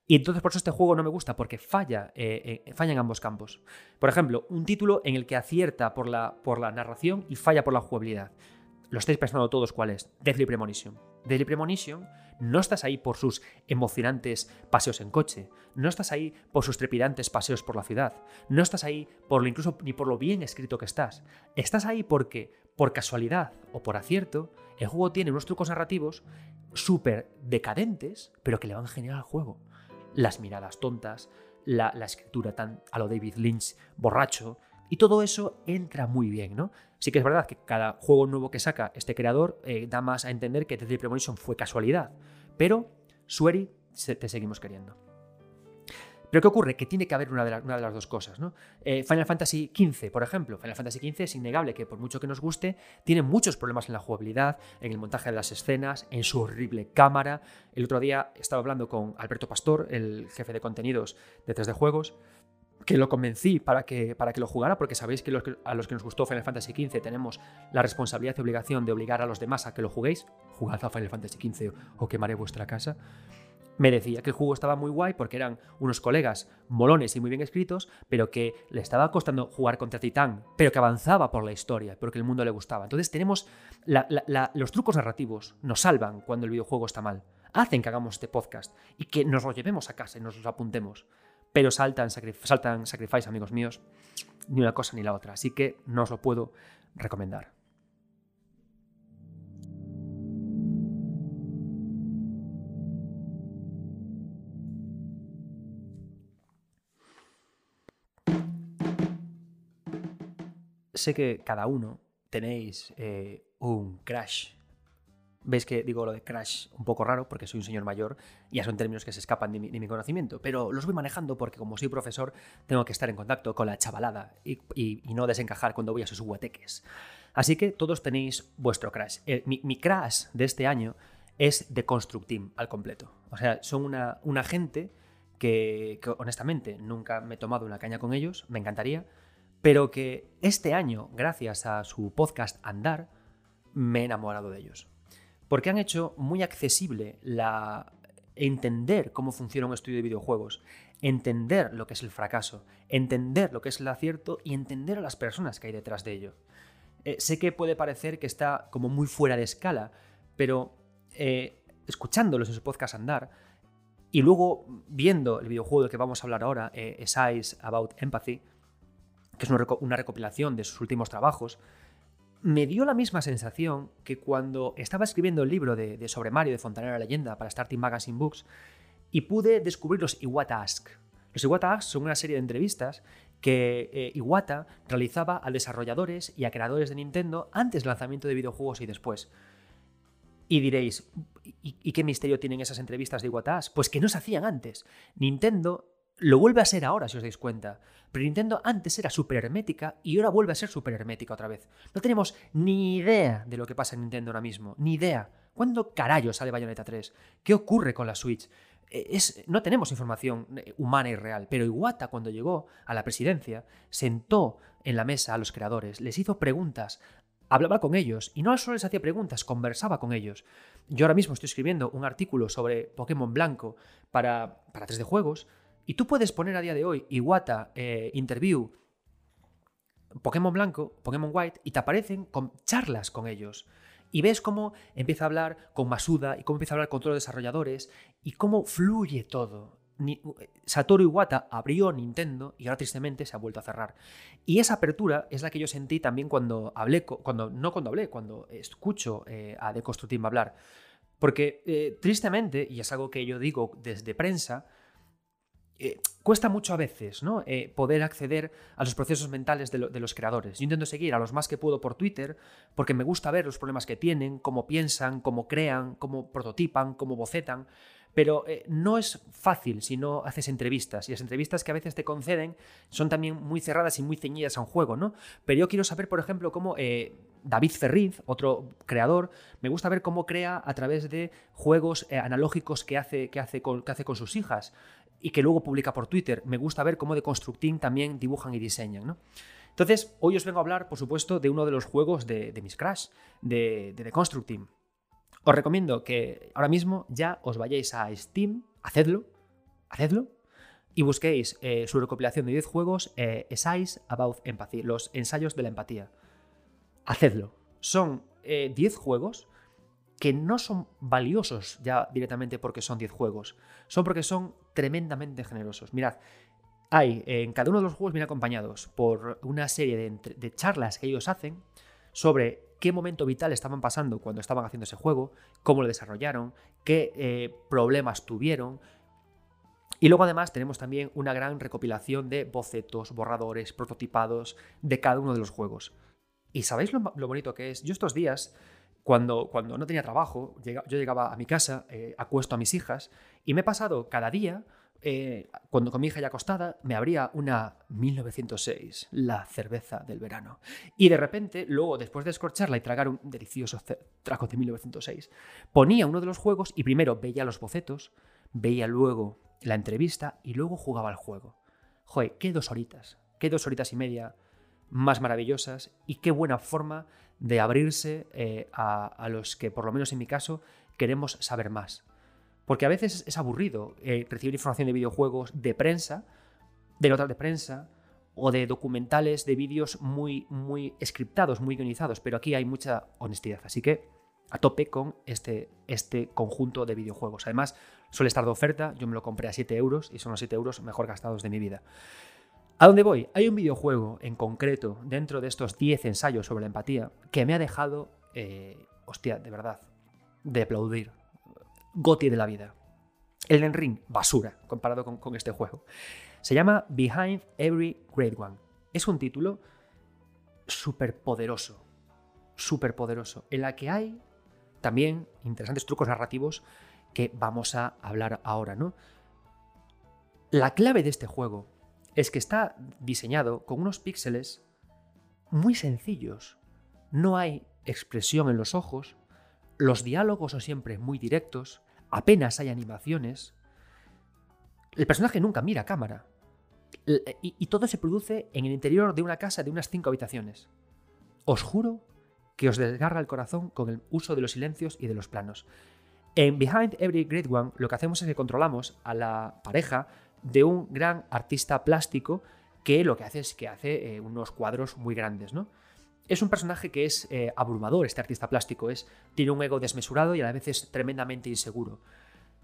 Y entonces por eso este juego no me gusta, porque falla, eh, eh, falla en ambos campos. Por ejemplo, un título en el que acierta por la, por la narración y falla por la jugabilidad. Lo estáis pensando todos cuál es. Deadly Premonition. Deadly Premonition no estás ahí por sus emocionantes paseos en coche, no estás ahí por sus trepidantes paseos por la ciudad, no estás ahí por lo incluso ni por lo bien escrito que estás. Estás ahí porque, por casualidad o por acierto, el juego tiene unos trucos narrativos súper decadentes, pero que le van genial al juego las miradas tontas, la, escritura tan a lo David Lynch borracho, y todo eso entra muy bien, ¿no? Sí que es verdad que cada juego nuevo que saca este creador eh, da más a entender que Deadly Premonition fue casualidad, pero Sueri te seguimos queriendo. Pero ¿qué ocurre? Que tiene que haber una de, las dos cosas. Eh, Final Fantasy XV, por ejemplo. Final Fantasy XV es innegable que por mucho que nos guste, tiene muchos problemas en la jugabilidad, en el montaje de las escenas, en su horrible cámara. El otro día estaba hablando con Alberto Pastor, el jefe de contenidos de 3D Juegos, que lo convencí para que, para que lo jugara, porque sabéis que, a los que nos gustó Final Fantasy XV tenemos la responsabilidad y obligación de obligar a los demás a que lo juguéis. Jugad a Final Fantasy XV o quemaré vuestra casa. Me decía que el juego estaba muy guay porque eran unos colegas molones y muy bien escritos, pero que le estaba costando jugar contra Titán, pero que avanzaba por la historia, porque el mundo le gustaba. Entonces tenemos los trucos narrativos nos salvan cuando el videojuego está mal. Hacen que hagamos este podcast y que nos lo llevemos a casa y nos lo apuntemos pero saltan, saltan Sacrifice, amigos míos, ni una cosa ni la otra. Así que no os lo puedo recomendar. Sé que cada uno tenéis eh, un crash Veis que digo lo de crash un poco raro porque soy un señor mayor y ya son términos que se escapan de mi, conocimiento, pero los voy manejando porque como soy profesor tengo que estar en contacto con la chavalada y, no desencajar cuando voy a sus guateques. Así que todos tenéis vuestro crash. Eh, mi, crash de este año es de Construct al completo. O sea, son una, una gente que, que honestamente nunca me he tomado una caña con ellos, me encantaría, pero que este año, gracias a su podcast Andar, me he enamorado de ellos porque han hecho muy accesible la entender cómo funciona un estudio de videojuegos, entender lo que es el fracaso, entender lo que es el acierto y entender a las personas que hay detrás de ello. Eh, sé que puede parecer que está como muy fuera de escala, pero eh, escuchándolos en su podcast andar y luego viendo el videojuego del que vamos a hablar ahora, eh, About Empathy, que es una recopilación de sus últimos trabajos, me dio la misma sensación que cuando estaba escribiendo el libro de, sobre Mario de Fontanera Leyenda para Starting Magazine Books y pude descubrir los Iwata Ask. Los Iwata Ask son una serie de entrevistas que eh, Iwata realizaba a desarrolladores y a creadores de Nintendo antes del lanzamiento de videojuegos y después. Y diréis, ¿y, qué misterio tienen esas entrevistas de Iwata Ask? Pues que no se hacían antes. Nintendo lo vuelve a ser ahora, si os dais cuenta. Pero Nintendo antes era súper hermética y ahora vuelve a ser súper hermética otra vez. No tenemos ni idea de lo que pasa en Nintendo ahora mismo. Ni idea. ¿Cuándo carajo sale Bayonetta 3? ¿Qué ocurre con la Switch? Eh, no tenemos información eh, humana y real, pero Iwata cuando llegó a la presidencia sentó en la mesa a los creadores, les hizo preguntas, hablaba con ellos y no solo les hacía preguntas, conversaba con ellos. Yo ahora mismo estoy escribiendo un artículo sobre Pokémon Blanco para, para 3D Juegos y tú puedes poner a día de hoy Iwata eh, Interview Pokémon Blanco, Pokémon White, y te aparecen con charlas con ellos. Y ves cómo empieza a hablar con Masuda y cómo empieza a hablar con todos los desarrolladores y cómo fluye todo. Satoru Iwata abrió Nintendo y ahora tristemente se ha vuelto a cerrar. Y esa apertura es la que yo sentí también cuando hablé, cuando, no cuando hablé, cuando escucho eh, a Deconstructive hablar. Porque eh, tristemente, y es algo que yo digo desde prensa, eh, cuesta mucho a veces ¿no? Eh, poder acceder a los procesos mentales de, los creadores. Yo intento seguir a los más que puedo por Twitter porque me gusta ver los problemas que tienen, cómo piensan, cómo crean, cómo prototipan, cómo bocetan. Pero eh, no es fácil si no haces entrevistas. Y las entrevistas que a veces te conceden son también muy cerradas y muy ceñidas a un juego, ¿no? Pero yo quiero saber, por ejemplo, cómo David Ferriz, otro creador, me gusta ver cómo crea a través de juegos analógicos que hace, que, hace que hace con sus hijas y que luego publica por Twitter. Me gusta ver cómo de Constructing también dibujan y diseñan. ¿no? Entonces, hoy os vengo a hablar, por supuesto, de uno de los juegos de, mis Crash, de, de The Constructing. Os recomiendo que ahora mismo ya os vayáis a Steam, hacedlo, hacedlo, y busquéis eh, su recopilación de 10 juegos, eh, About Empathy, los ensayos de la empatía. Hacedlo. Son 10 eh, juegos que no son valiosos ya directamente porque son 10 juegos, son porque son tremendamente generosos. Mirad, hay en cada uno de los juegos bien acompañados por una serie de, charlas que ellos hacen sobre qué momento vital estaban pasando cuando estaban haciendo ese juego, cómo lo desarrollaron, qué eh, problemas tuvieron. Y luego además tenemos también una gran recopilación de bocetos, borradores, prototipados de cada uno de los juegos. ¿Y sabéis lo, lo bonito que es? Yo estos días cuando, no tenía trabajo, yo llegaba a mi casa, eh, acuesto a mis hijas, y me he pasado cada día, eh, cuando con mi hija ya acostada, me abría una 1906, la cerveza del verano. Y de repente, luego, después de escorcharla y tragar un delicioso trago de 1906, ponía uno de los juegos y primero veía los bocetos, veía luego la entrevista y luego jugaba al juego. joder, qué dos horitas, qué dos horitas y media más maravillosas y qué buena forma de abrirse eh, a, los que, por lo menos en mi caso, queremos saber más. Porque a veces es aburrido eh, recibir información de videojuegos de prensa, de notas de prensa o de documentales de vídeos muy, muy scriptados, muy guionizados, pero aquí hay mucha honestidad. Así que a tope con este, este conjunto de videojuegos. Además, suele estar de oferta, yo me lo compré a 7 euros y son los 7 euros mejor gastados de mi vida. ¿A dónde voy? Hay un videojuego en concreto dentro de estos 10 ensayos sobre la empatía que me ha dejado, eh, hostia, de verdad, de aplaudir. Goti de la vida. El Ring, basura, comparado con, con este juego. Se llama Behind Every Great One. Es un título súper poderoso, súper poderoso, en la que hay también interesantes trucos narrativos que vamos a hablar ahora, ¿no? La clave de este juego es que está diseñado con unos píxeles muy sencillos. No hay expresión en los ojos, los diálogos son siempre muy directos, apenas hay animaciones. El personaje nunca mira cámara. Y, y, todo se produce en el interior de una casa de unas cinco habitaciones. Os juro que os desgarra el corazón con el uso de los silencios y de los planos. En Behind Every Great One lo que hacemos es que controlamos a la pareja de un gran artista plástico que lo que hace es que hace eh, unos cuadros muy grandes, ¿no? Es un personaje que es eh, abrumador, este artista plástico, es, tiene un ego desmesurado y a la vez es tremendamente inseguro.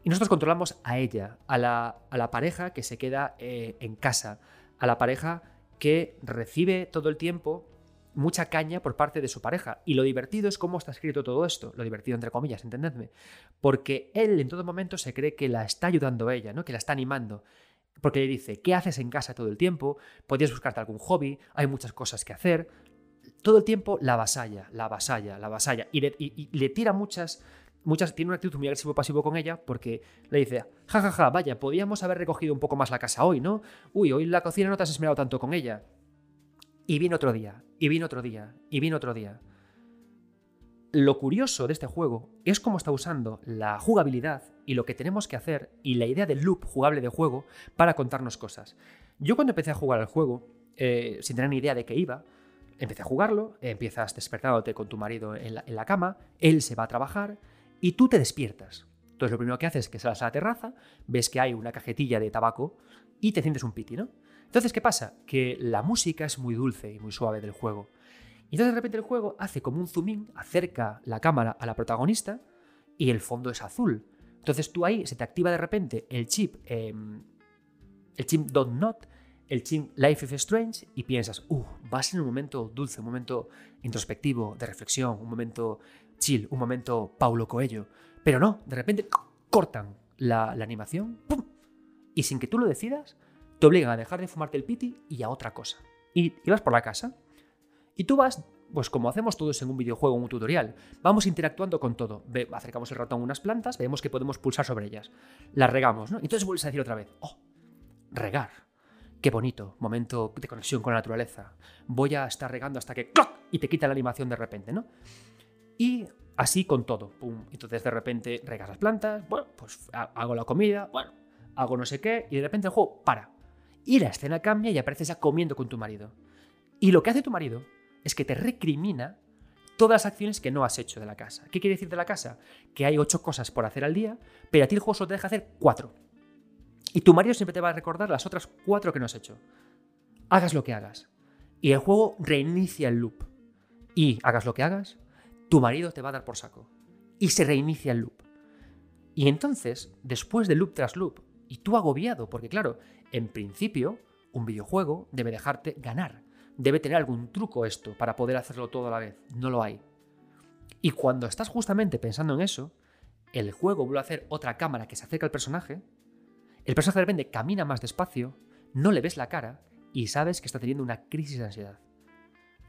Y nosotros controlamos a ella, a la, a la pareja que se queda eh, en casa, a la pareja que recibe todo el tiempo mucha caña por parte de su pareja. Y lo divertido es cómo está escrito todo esto. Lo divertido entre comillas, entendedme. Porque él en todo momento se cree que la está ayudando a ella, ¿no? que la está animando. Porque le dice, ¿qué haces en casa todo el tiempo? Podrías buscarte algún hobby, hay muchas cosas que hacer. Todo el tiempo la vasalla, la vasalla, la vasalla. Y le, tira muchas, muchas, tiene una actitud muy agresivo-pasivo con ella porque le dice, jajaja, ja, ja, vaya, podíamos haber recogido un poco más la casa hoy, ¿no? Uy, hoy la cocina no te has esmerado tanto con ella. Y viene otro día, y viene otro día, y viene otro día. Lo curioso de este juego es cómo está usando la jugabilidad y lo que tenemos que hacer y la idea del loop jugable de juego para contarnos cosas. Yo cuando empecé a jugar al juego, eh, sin tener ni idea de qué iba, empecé a jugarlo, empiezas despertándote con tu marido en la, cama, él se va a trabajar y tú te despiertas. Entonces lo primero que haces es que sales a la terraza, ves que hay una cajetilla de tabaco y te sientes un piti, ¿no? Entonces, ¿qué pasa? Que la música es muy dulce y muy suave del juego. Y entonces de repente el juego hace como un zoom in, acerca la cámara a la protagonista y el fondo es azul. Entonces tú ahí se te activa de repente el chip, em, el chip Don't Not, el chip Life is Strange y piensas, uh, va a ser un momento dulce, un momento introspectivo, de reflexión, un momento chill, un momento Paulo Coelho. Pero no, de repente cortan la, animación y sin que tú lo decidas, te obligan a dejar de fumarte el piti y a otra cosa. Y vas por la casa y tú vas, pues como hacemos todos en un videojuego, en un tutorial, vamos interactuando con todo. Acercamos el ratón a unas plantas, vemos que podemos pulsar sobre ellas. Las regamos, ¿no? Y entonces vuelves a decir otra vez, oh, regar. Qué bonito, momento de conexión con la naturaleza. Voy a estar regando hasta que ¡clac! y te quita la animación de repente, ¿no? Y así con todo. Pum. Entonces de repente regas las plantas, bueno, pues hago la comida, bueno, hago no sé qué, y de repente el juego para. Y la escena cambia y apareces ya comiendo con tu marido. Y lo que hace tu marido es que te recrimina todas las acciones que no has hecho de la casa. ¿Qué quiere decir de la casa? Que hay ocho cosas por hacer al día, pero a ti el juego solo te deja hacer cuatro. Y tu marido siempre te va a recordar las otras cuatro que no has hecho. Hagas lo que hagas. Y el juego reinicia el loop. Y hagas lo que hagas, tu marido te va a dar por saco. Y se reinicia el loop. Y entonces, después de loop tras loop, y tú agobiado, porque claro, en principio, un videojuego debe dejarte ganar debe tener algún truco esto para poder hacerlo todo a la vez. No lo hay. Y cuando estás justamente pensando en eso, el juego vuelve a hacer otra cámara que se acerca al personaje, el personaje de repente camina más despacio, no le ves la cara y sabes que está teniendo una crisis de ansiedad.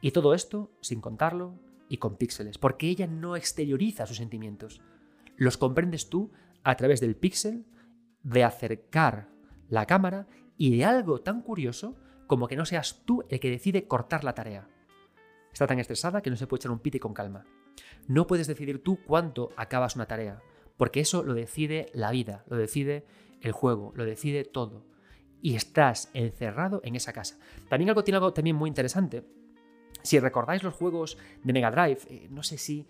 Y todo esto sin contarlo y con píxeles, porque ella no exterioriza sus sentimientos. Los comprendes tú a través del píxel, de acercar la cámara y de algo tan curioso como que no seas tú el que decide cortar la tarea. Está tan estresada que no se puede echar un pite con calma. No puedes decidir tú cuánto acabas una tarea, porque eso lo decide la vida, lo decide el juego, lo decide todo. y estás encerrado en esa casa. También algo tiene algo también muy interesante. Si recordáis los juegos de Mega Drive, eh, no sé si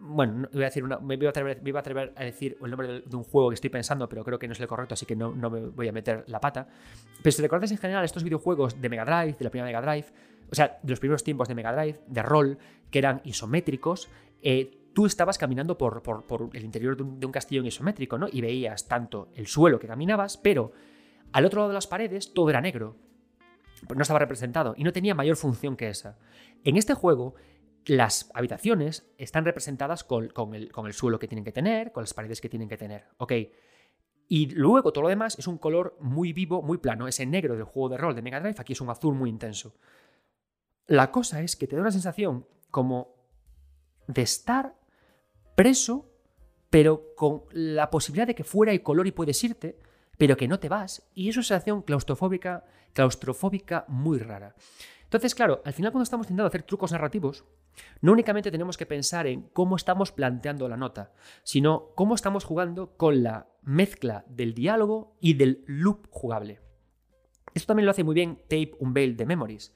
bueno, voy a decir me, iba a atrever, a decir el nombre de, un juego que estoy pensando, pero creo que no es el correcto, así que no, me voy a meter la pata. Pero si recordáis en general estos videojuegos de Mega Drive, de la primera Mega Drive, o sea, de los primeros tiempos de Mega Drive, de rol, que eran isométricos, eh, tú estabas caminando por, el interior de un, castillo isométrico, ¿no? Y veías tanto el suelo que caminabas, pero al otro lado de las paredes todo era negro. No estaba representado y no tenía mayor función que esa. En este juego las habitaciones están representadas con, el, suelo que tienen que tener, con las paredes que tienen que tener. ¿Ok? Y luego todo lo demás es un color muy vivo, muy plano. Ese negro del juego de rol de Mega Drive, aquí es un azul muy intenso. La cosa es que te da una sensación como de estar preso, pero con la posibilidad de que fuera el color y puedes irte, pero que no te vas. Y es una sensación claustrofóbica, claustrofóbica muy rara. Entonces, claro, al final cuando estamos intentando hacer trucos narrativos, no únicamente tenemos que pensar en cómo estamos planteando la nota, sino cómo estamos jugando con la mezcla del diálogo y del loop jugable. Esto también lo hace muy bien Tape Unveil de Memories.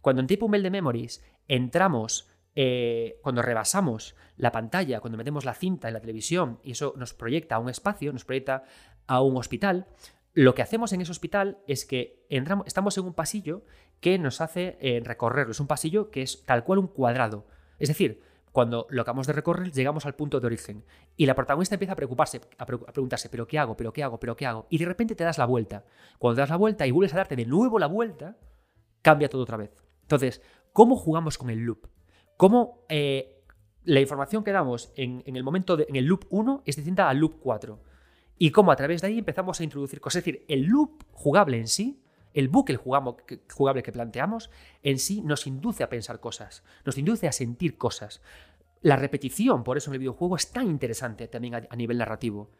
Cuando en Tape Unveil de Memories entramos, eh, cuando rebasamos la pantalla, cuando metemos la cinta en la televisión y eso nos proyecta a un espacio, nos proyecta a un hospital, lo que hacemos en ese hospital es que entramos, estamos en un pasillo que nos hace eh, recorrerlo. Es un pasillo que es tal cual un cuadrado. Es decir, cuando lo acabamos de recorrer, llegamos al punto de origen. Y la protagonista empieza a preocuparse, a, preguntarse, ¿pero qué hago? ¿Pero qué hago? ¿Pero qué hago? Y de repente te das la vuelta. Cuando te das la vuelta y vuelves a darte de nuevo la vuelta, cambia todo otra vez. Entonces, ¿cómo jugamos con el loop? ¿Cómo eh, la información que damos en, el momento de, en el loop 1 es distinta al loop 4? y cómo a través de ahí empezamos a introducir cosas. Es decir, el loop jugable en sí, el bucle jugable que planteamos en sí nos induce a pensar cosas, nos induce a sentir cosas. La repetición, por eso en el videojuego, es tan interesante también a, nivel narrativo.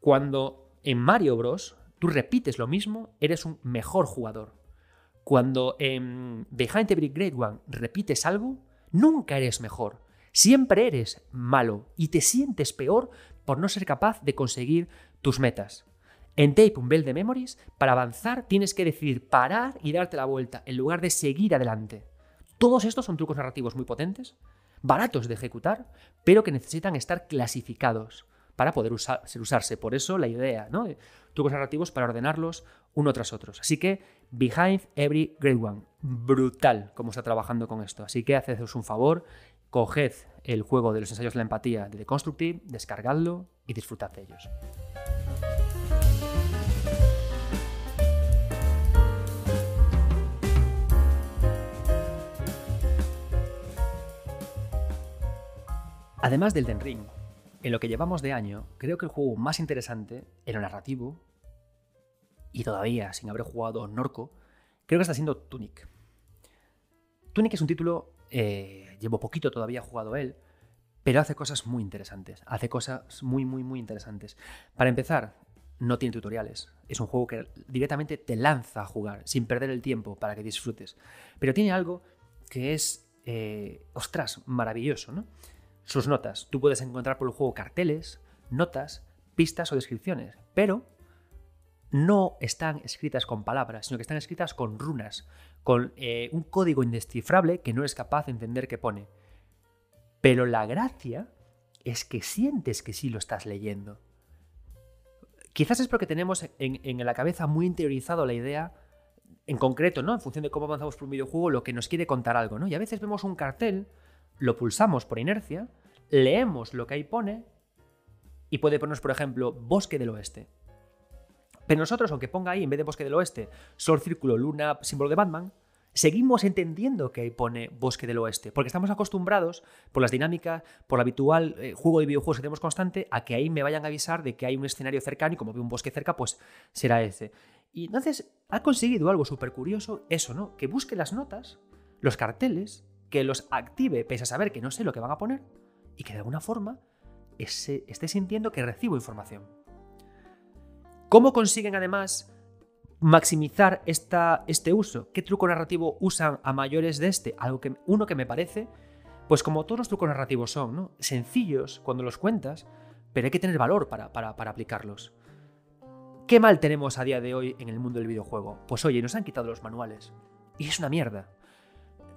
Cuando en Mario Bros. tú repites lo mismo, eres un mejor jugador. Cuando en Behind Every Great One repites algo, nunca eres mejor. Siempre eres malo y te sientes peor por no ser capaz de conseguir tus metas. En Tape Unveil de Memories, para avanzar tienes que decidir parar y darte la vuelta en lugar de seguir adelante. Todos estos son trucos narrativos muy potentes, baratos de ejecutar, pero que necesitan estar clasificados para poder usarse. Por eso la idea ¿no? de trucos narrativos para ordenarlos uno tras otro. Así que, Behind Every Great One. Brutal cómo está trabajando con esto. Así que hacedos un favor Coged el juego de los ensayos de la empatía de The Constructive, descargadlo y disfrutad de ellos. Además del Den Ring, en lo que llevamos de año, creo que el juego más interesante en lo narrativo, y todavía sin haber jugado Norco, creo que está siendo Tunic. Tunic es un título eh, llevo poquito todavía jugado él, pero hace cosas muy interesantes. Hace cosas muy, muy, muy interesantes. Para empezar, no tiene tutoriales. Es un juego que directamente te lanza a jugar sin perder el tiempo para que disfrutes. Pero tiene algo que es, eh, ostras, maravilloso, ¿no? Sus notas. Tú puedes encontrar por el juego carteles, notas, pistas o descripciones, pero no están escritas con palabras, sino que están escritas con runas, con eh, un código indescifrable que no es capaz de entender qué pone. Pero la gracia es que sientes que sí lo estás leyendo. Quizás es porque tenemos en, la cabeza muy interiorizado la idea, en concreto, ¿no? En función de cómo avanzamos por un videojuego, lo que nos quiere contar algo, ¿no? Y a veces vemos un cartel, lo pulsamos por inercia, leemos lo que ahí pone, y puede ponernos, por ejemplo, Bosque del Oeste. Pero nosotros, aunque ponga ahí, en vez de Bosque del Oeste, Sol, Círculo, Luna, símbolo de Batman, seguimos entendiendo que ahí pone Bosque del Oeste, porque estamos acostumbrados, por las dinámicas, por el habitual eh, juego de videojuegos que tenemos constante, a que ahí me vayan a avisar de que hay un escenario cercano y como veo un bosque cerca, pues será ese. Y entonces ha conseguido algo súper curioso, eso, ¿no? Que busque las notas, los carteles, que los active pese a saber que no sé lo que van a poner y que de alguna forma esté sintiendo que recibo información. ¿Cómo consiguen además maximizar esta, este uso? ¿Qué truco narrativo usan a mayores de este? Algo que, uno que me parece, pues como todos los trucos narrativos son, ¿no? sencillos cuando los cuentas, pero hay que tener valor para, para, aplicarlos. ¿Qué mal tenemos a día de hoy en el mundo del videojuego? Pues oye, nos han quitado los manuales. Y es una mierda.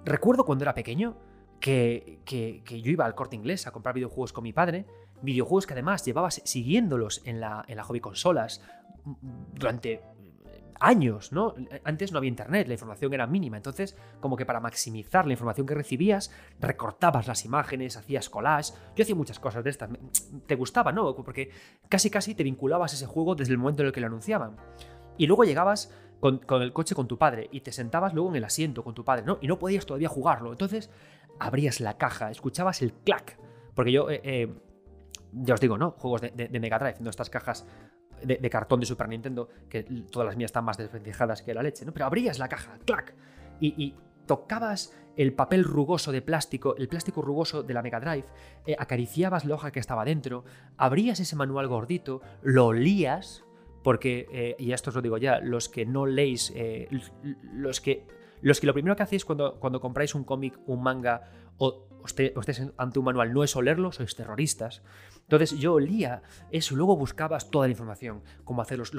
Recuerdo cuando era pequeño que, que, yo iba al corte inglés a comprar videojuegos con mi padre, videojuegos que además llevaba siguiéndolos en la, en la hobby consolas durante años, ¿no? Antes no había internet, la información era mínima, entonces como que para maximizar la información que recibías, recortabas las imágenes, hacías collage, yo hacía muchas cosas de estas, te gustaba, ¿no? Porque casi casi te vinculabas a ese juego desde el momento en el que lo anunciaban. Y luego llegabas con, el coche con tu padre y te sentabas luego en el asiento con tu padre, ¿no? Y no podías todavía jugarlo, entonces abrías la caja, escuchabas el clac, porque yo... Eh, eh, ya os digo, ¿no? Juegos de, Mega Drive, ¿no? Estas cajas de, cartón de Super Nintendo, que todas las mías están más desventijadas que la leche, ¿no? Pero abrías la caja, ¡clac! Y, tocabas el papel rugoso de plástico, el plástico rugoso de la Mega Drive, eh, acariciabas la hoja que estaba dentro, abrías ese manual gordito, lo olías, porque, eh, y esto os lo digo ya, los que no leéis, eh, los que los que lo primero que hacéis cuando, cuando compráis un cómic, un manga o estés ante un manual no es olerlo, sois terroristas. Entonces yo olía eso, luego buscabas toda la información, cómo hacer los,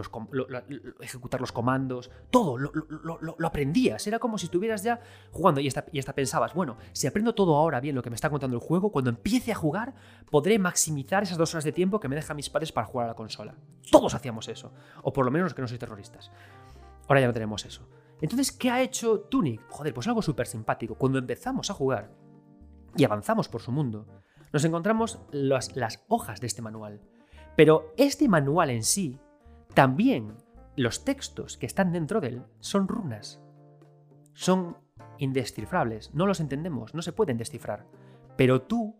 ejecutar los comandos, todo, lo, aprendías. Era como si estuvieras ya jugando y hasta, y hasta pensabas, bueno, si aprendo todo ahora bien lo que me está contando el juego, cuando empiece a jugar podré maximizar esas dos horas de tiempo que me dejan mis padres para jugar a la consola. Todos hacíamos eso, o por lo menos los que no sois terroristas. Ahora ya no tenemos eso. Entonces, ¿qué ha hecho Tunic? Joder, pues algo súper simpático. Cuando empezamos a jugar y avanzamos por su mundo, nos encontramos las, hojas de este manual. Pero este manual en sí, también los textos que están dentro de él son runas. Son indescifrables, no los entendemos, no se pueden descifrar. Pero tú,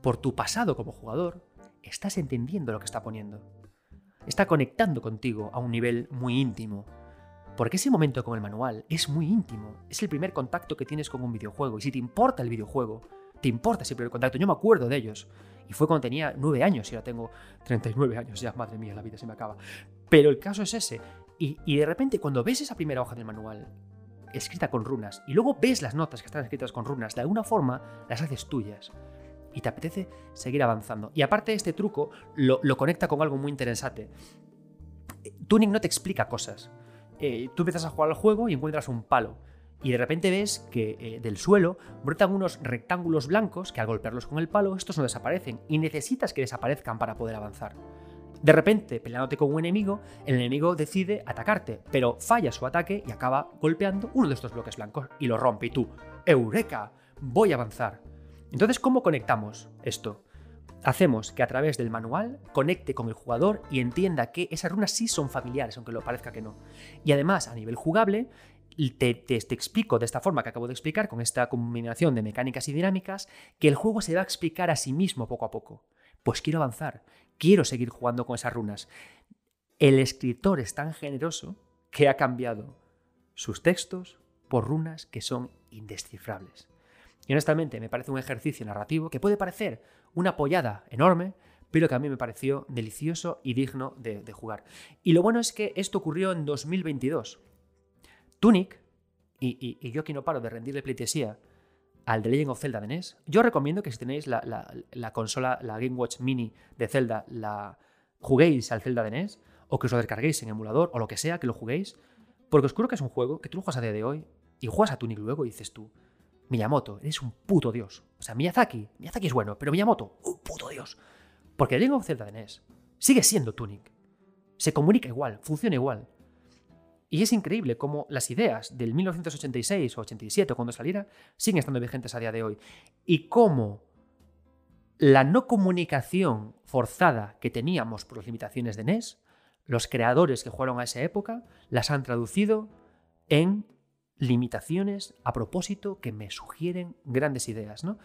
por tu pasado como jugador, estás entendiendo lo que está poniendo. Está conectando contigo a un nivel muy íntimo. Porque ese momento con el manual es muy íntimo, es el primer contacto que tienes con un videojuego. Y si te importa el videojuego, te importa ese primer contacto. Yo me acuerdo de ellos. Y fue cuando tenía nueve años y ahora tengo 39 años. Ya, madre mía, la vida se me acaba. Pero el caso es ese. Y, de repente, cuando ves esa primera hoja del manual, escrita con runas, y luego ves las notas que están escritas con runas, de alguna forma las haces tuyas. Y te apetece seguir avanzando. Y aparte, este truco lo, conecta con algo muy interesante. Tuning no te explica cosas. Eh, tú empiezas a jugar al juego y encuentras un palo y de repente ves que eh, del suelo brotan unos rectángulos blancos que al golpearlos con el palo estos no desaparecen y necesitas que desaparezcan para poder avanzar. De repente, peleándote con un enemigo, el enemigo decide atacarte, pero falla su ataque y acaba golpeando uno de estos bloques blancos y lo rompe y tú, ¡Eureka! Voy a avanzar. Entonces, ¿cómo conectamos esto? Hacemos que a través del manual conecte con el jugador y entienda que esas runas sí son familiares, aunque lo parezca que no. Y además, a nivel jugable, te, te, explico de esta forma que acabo de explicar, con esta combinación de mecánicas y dinámicas, que el juego se va a explicar a sí mismo poco a poco. Pues quiero avanzar, quiero seguir jugando con esas runas. El escritor es tan generoso que ha cambiado sus textos por runas que son indescifrables. Y honestamente me parece un ejercicio narrativo que puede parecer una apoyada enorme, pero que a mí me pareció delicioso y digno de, de jugar. Y lo bueno es que esto ocurrió en 2022. Tunic, y, yo aquí no paro de rendirle pleitesía al The Legend of Zelda de NES, yo recomiendo que si tenéis la, consola, la Game Watch Mini de Zelda, la juguéis al Zelda de NES, o que os lo descarguéis en emulador, o lo que sea, que lo juguéis, porque os juro que es un juego que tú lo juegas a día de hoy, y juegas a Tunic luego y dices tú, Miyamoto, eres un puto dios. O sea, Miyazaki, Miyazaki es bueno, pero Miyamoto, un puto dios. Porque The Legend of Zelda de NES sigue siendo Tunic. Se comunica igual, funciona igual. Y es increíble cómo las ideas del 1986 o 87, cuando saliera, siguen estando vigentes a día de hoy. Y cómo la no comunicación forzada que teníamos por las limitaciones de NES, los creadores que jugaron a esa época, las han traducido en limitaciones a propósito que me sugieren grandes ideas, ¿no?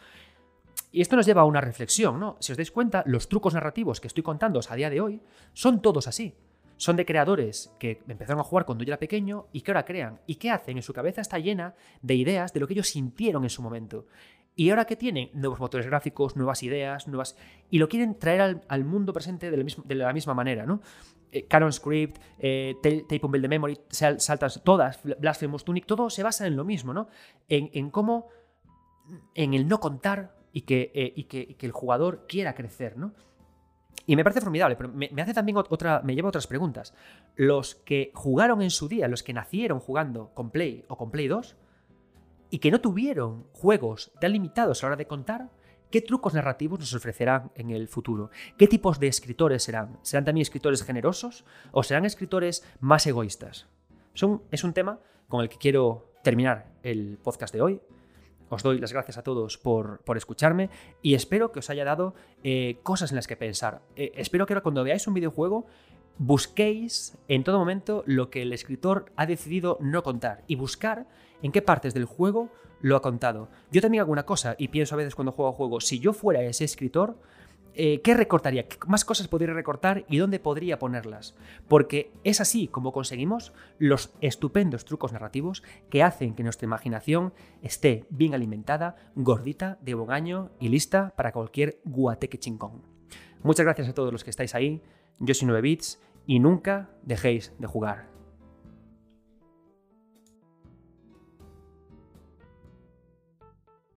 Y esto nos lleva a una reflexión, ¿no? Si os dais cuenta, los trucos narrativos que estoy contando a día de hoy son todos así. Son de creadores que empezaron a jugar cuando yo era pequeño y que ahora crean. ¿Y qué hacen? En su cabeza está llena de ideas de lo que ellos sintieron en su momento. Y ahora que tienen nuevos motores gráficos, nuevas ideas, nuevas. y lo quieren traer al, mundo presente de la, misma, manera, ¿no? Eh, Canon Script, eh, Tape on Build the Memory, saltas todas, Blasphemous Tunic, todo se basa en lo mismo, ¿no? En, cómo. en el no contar que, eh, y que, y que el jugador quiera crecer, ¿no? Y me parece formidable, pero me, hace también otra, me lleva a otras preguntas. Los que jugaron en su día, los que nacieron jugando con Play o con Play 2, y que no tuvieron juegos tan limitados a la hora de contar, ¿qué trucos narrativos nos ofrecerán en el futuro? ¿Qué tipos de escritores serán? ¿Serán también escritores generosos o serán escritores más egoístas? es un tema con el que quiero terminar el podcast de hoy. Os doy las gracias a todos por, escucharme y espero que os haya dado eh, cosas en las que pensar. Eh, espero que ahora cuando veáis un videojuego busquéis en todo momento lo que el escritor ha decidido no contar y buscar en qué partes del juego lo ha contado. Yo también hago una cosa y pienso a veces cuando juego a juego, si yo fuera ese escritor, eh, ¿qué recortaría? ¿Qué más cosas podría recortar y dónde podría ponerlas? Porque es así como conseguimos los estupendos trucos narrativos que hacen que nuestra imaginación esté bien alimentada, gordita, de bogaño y lista para cualquier guateque chincón. Muchas gracias a todos los que estáis ahí. Yo soy 9 Bits y nunca dejéis de jugar.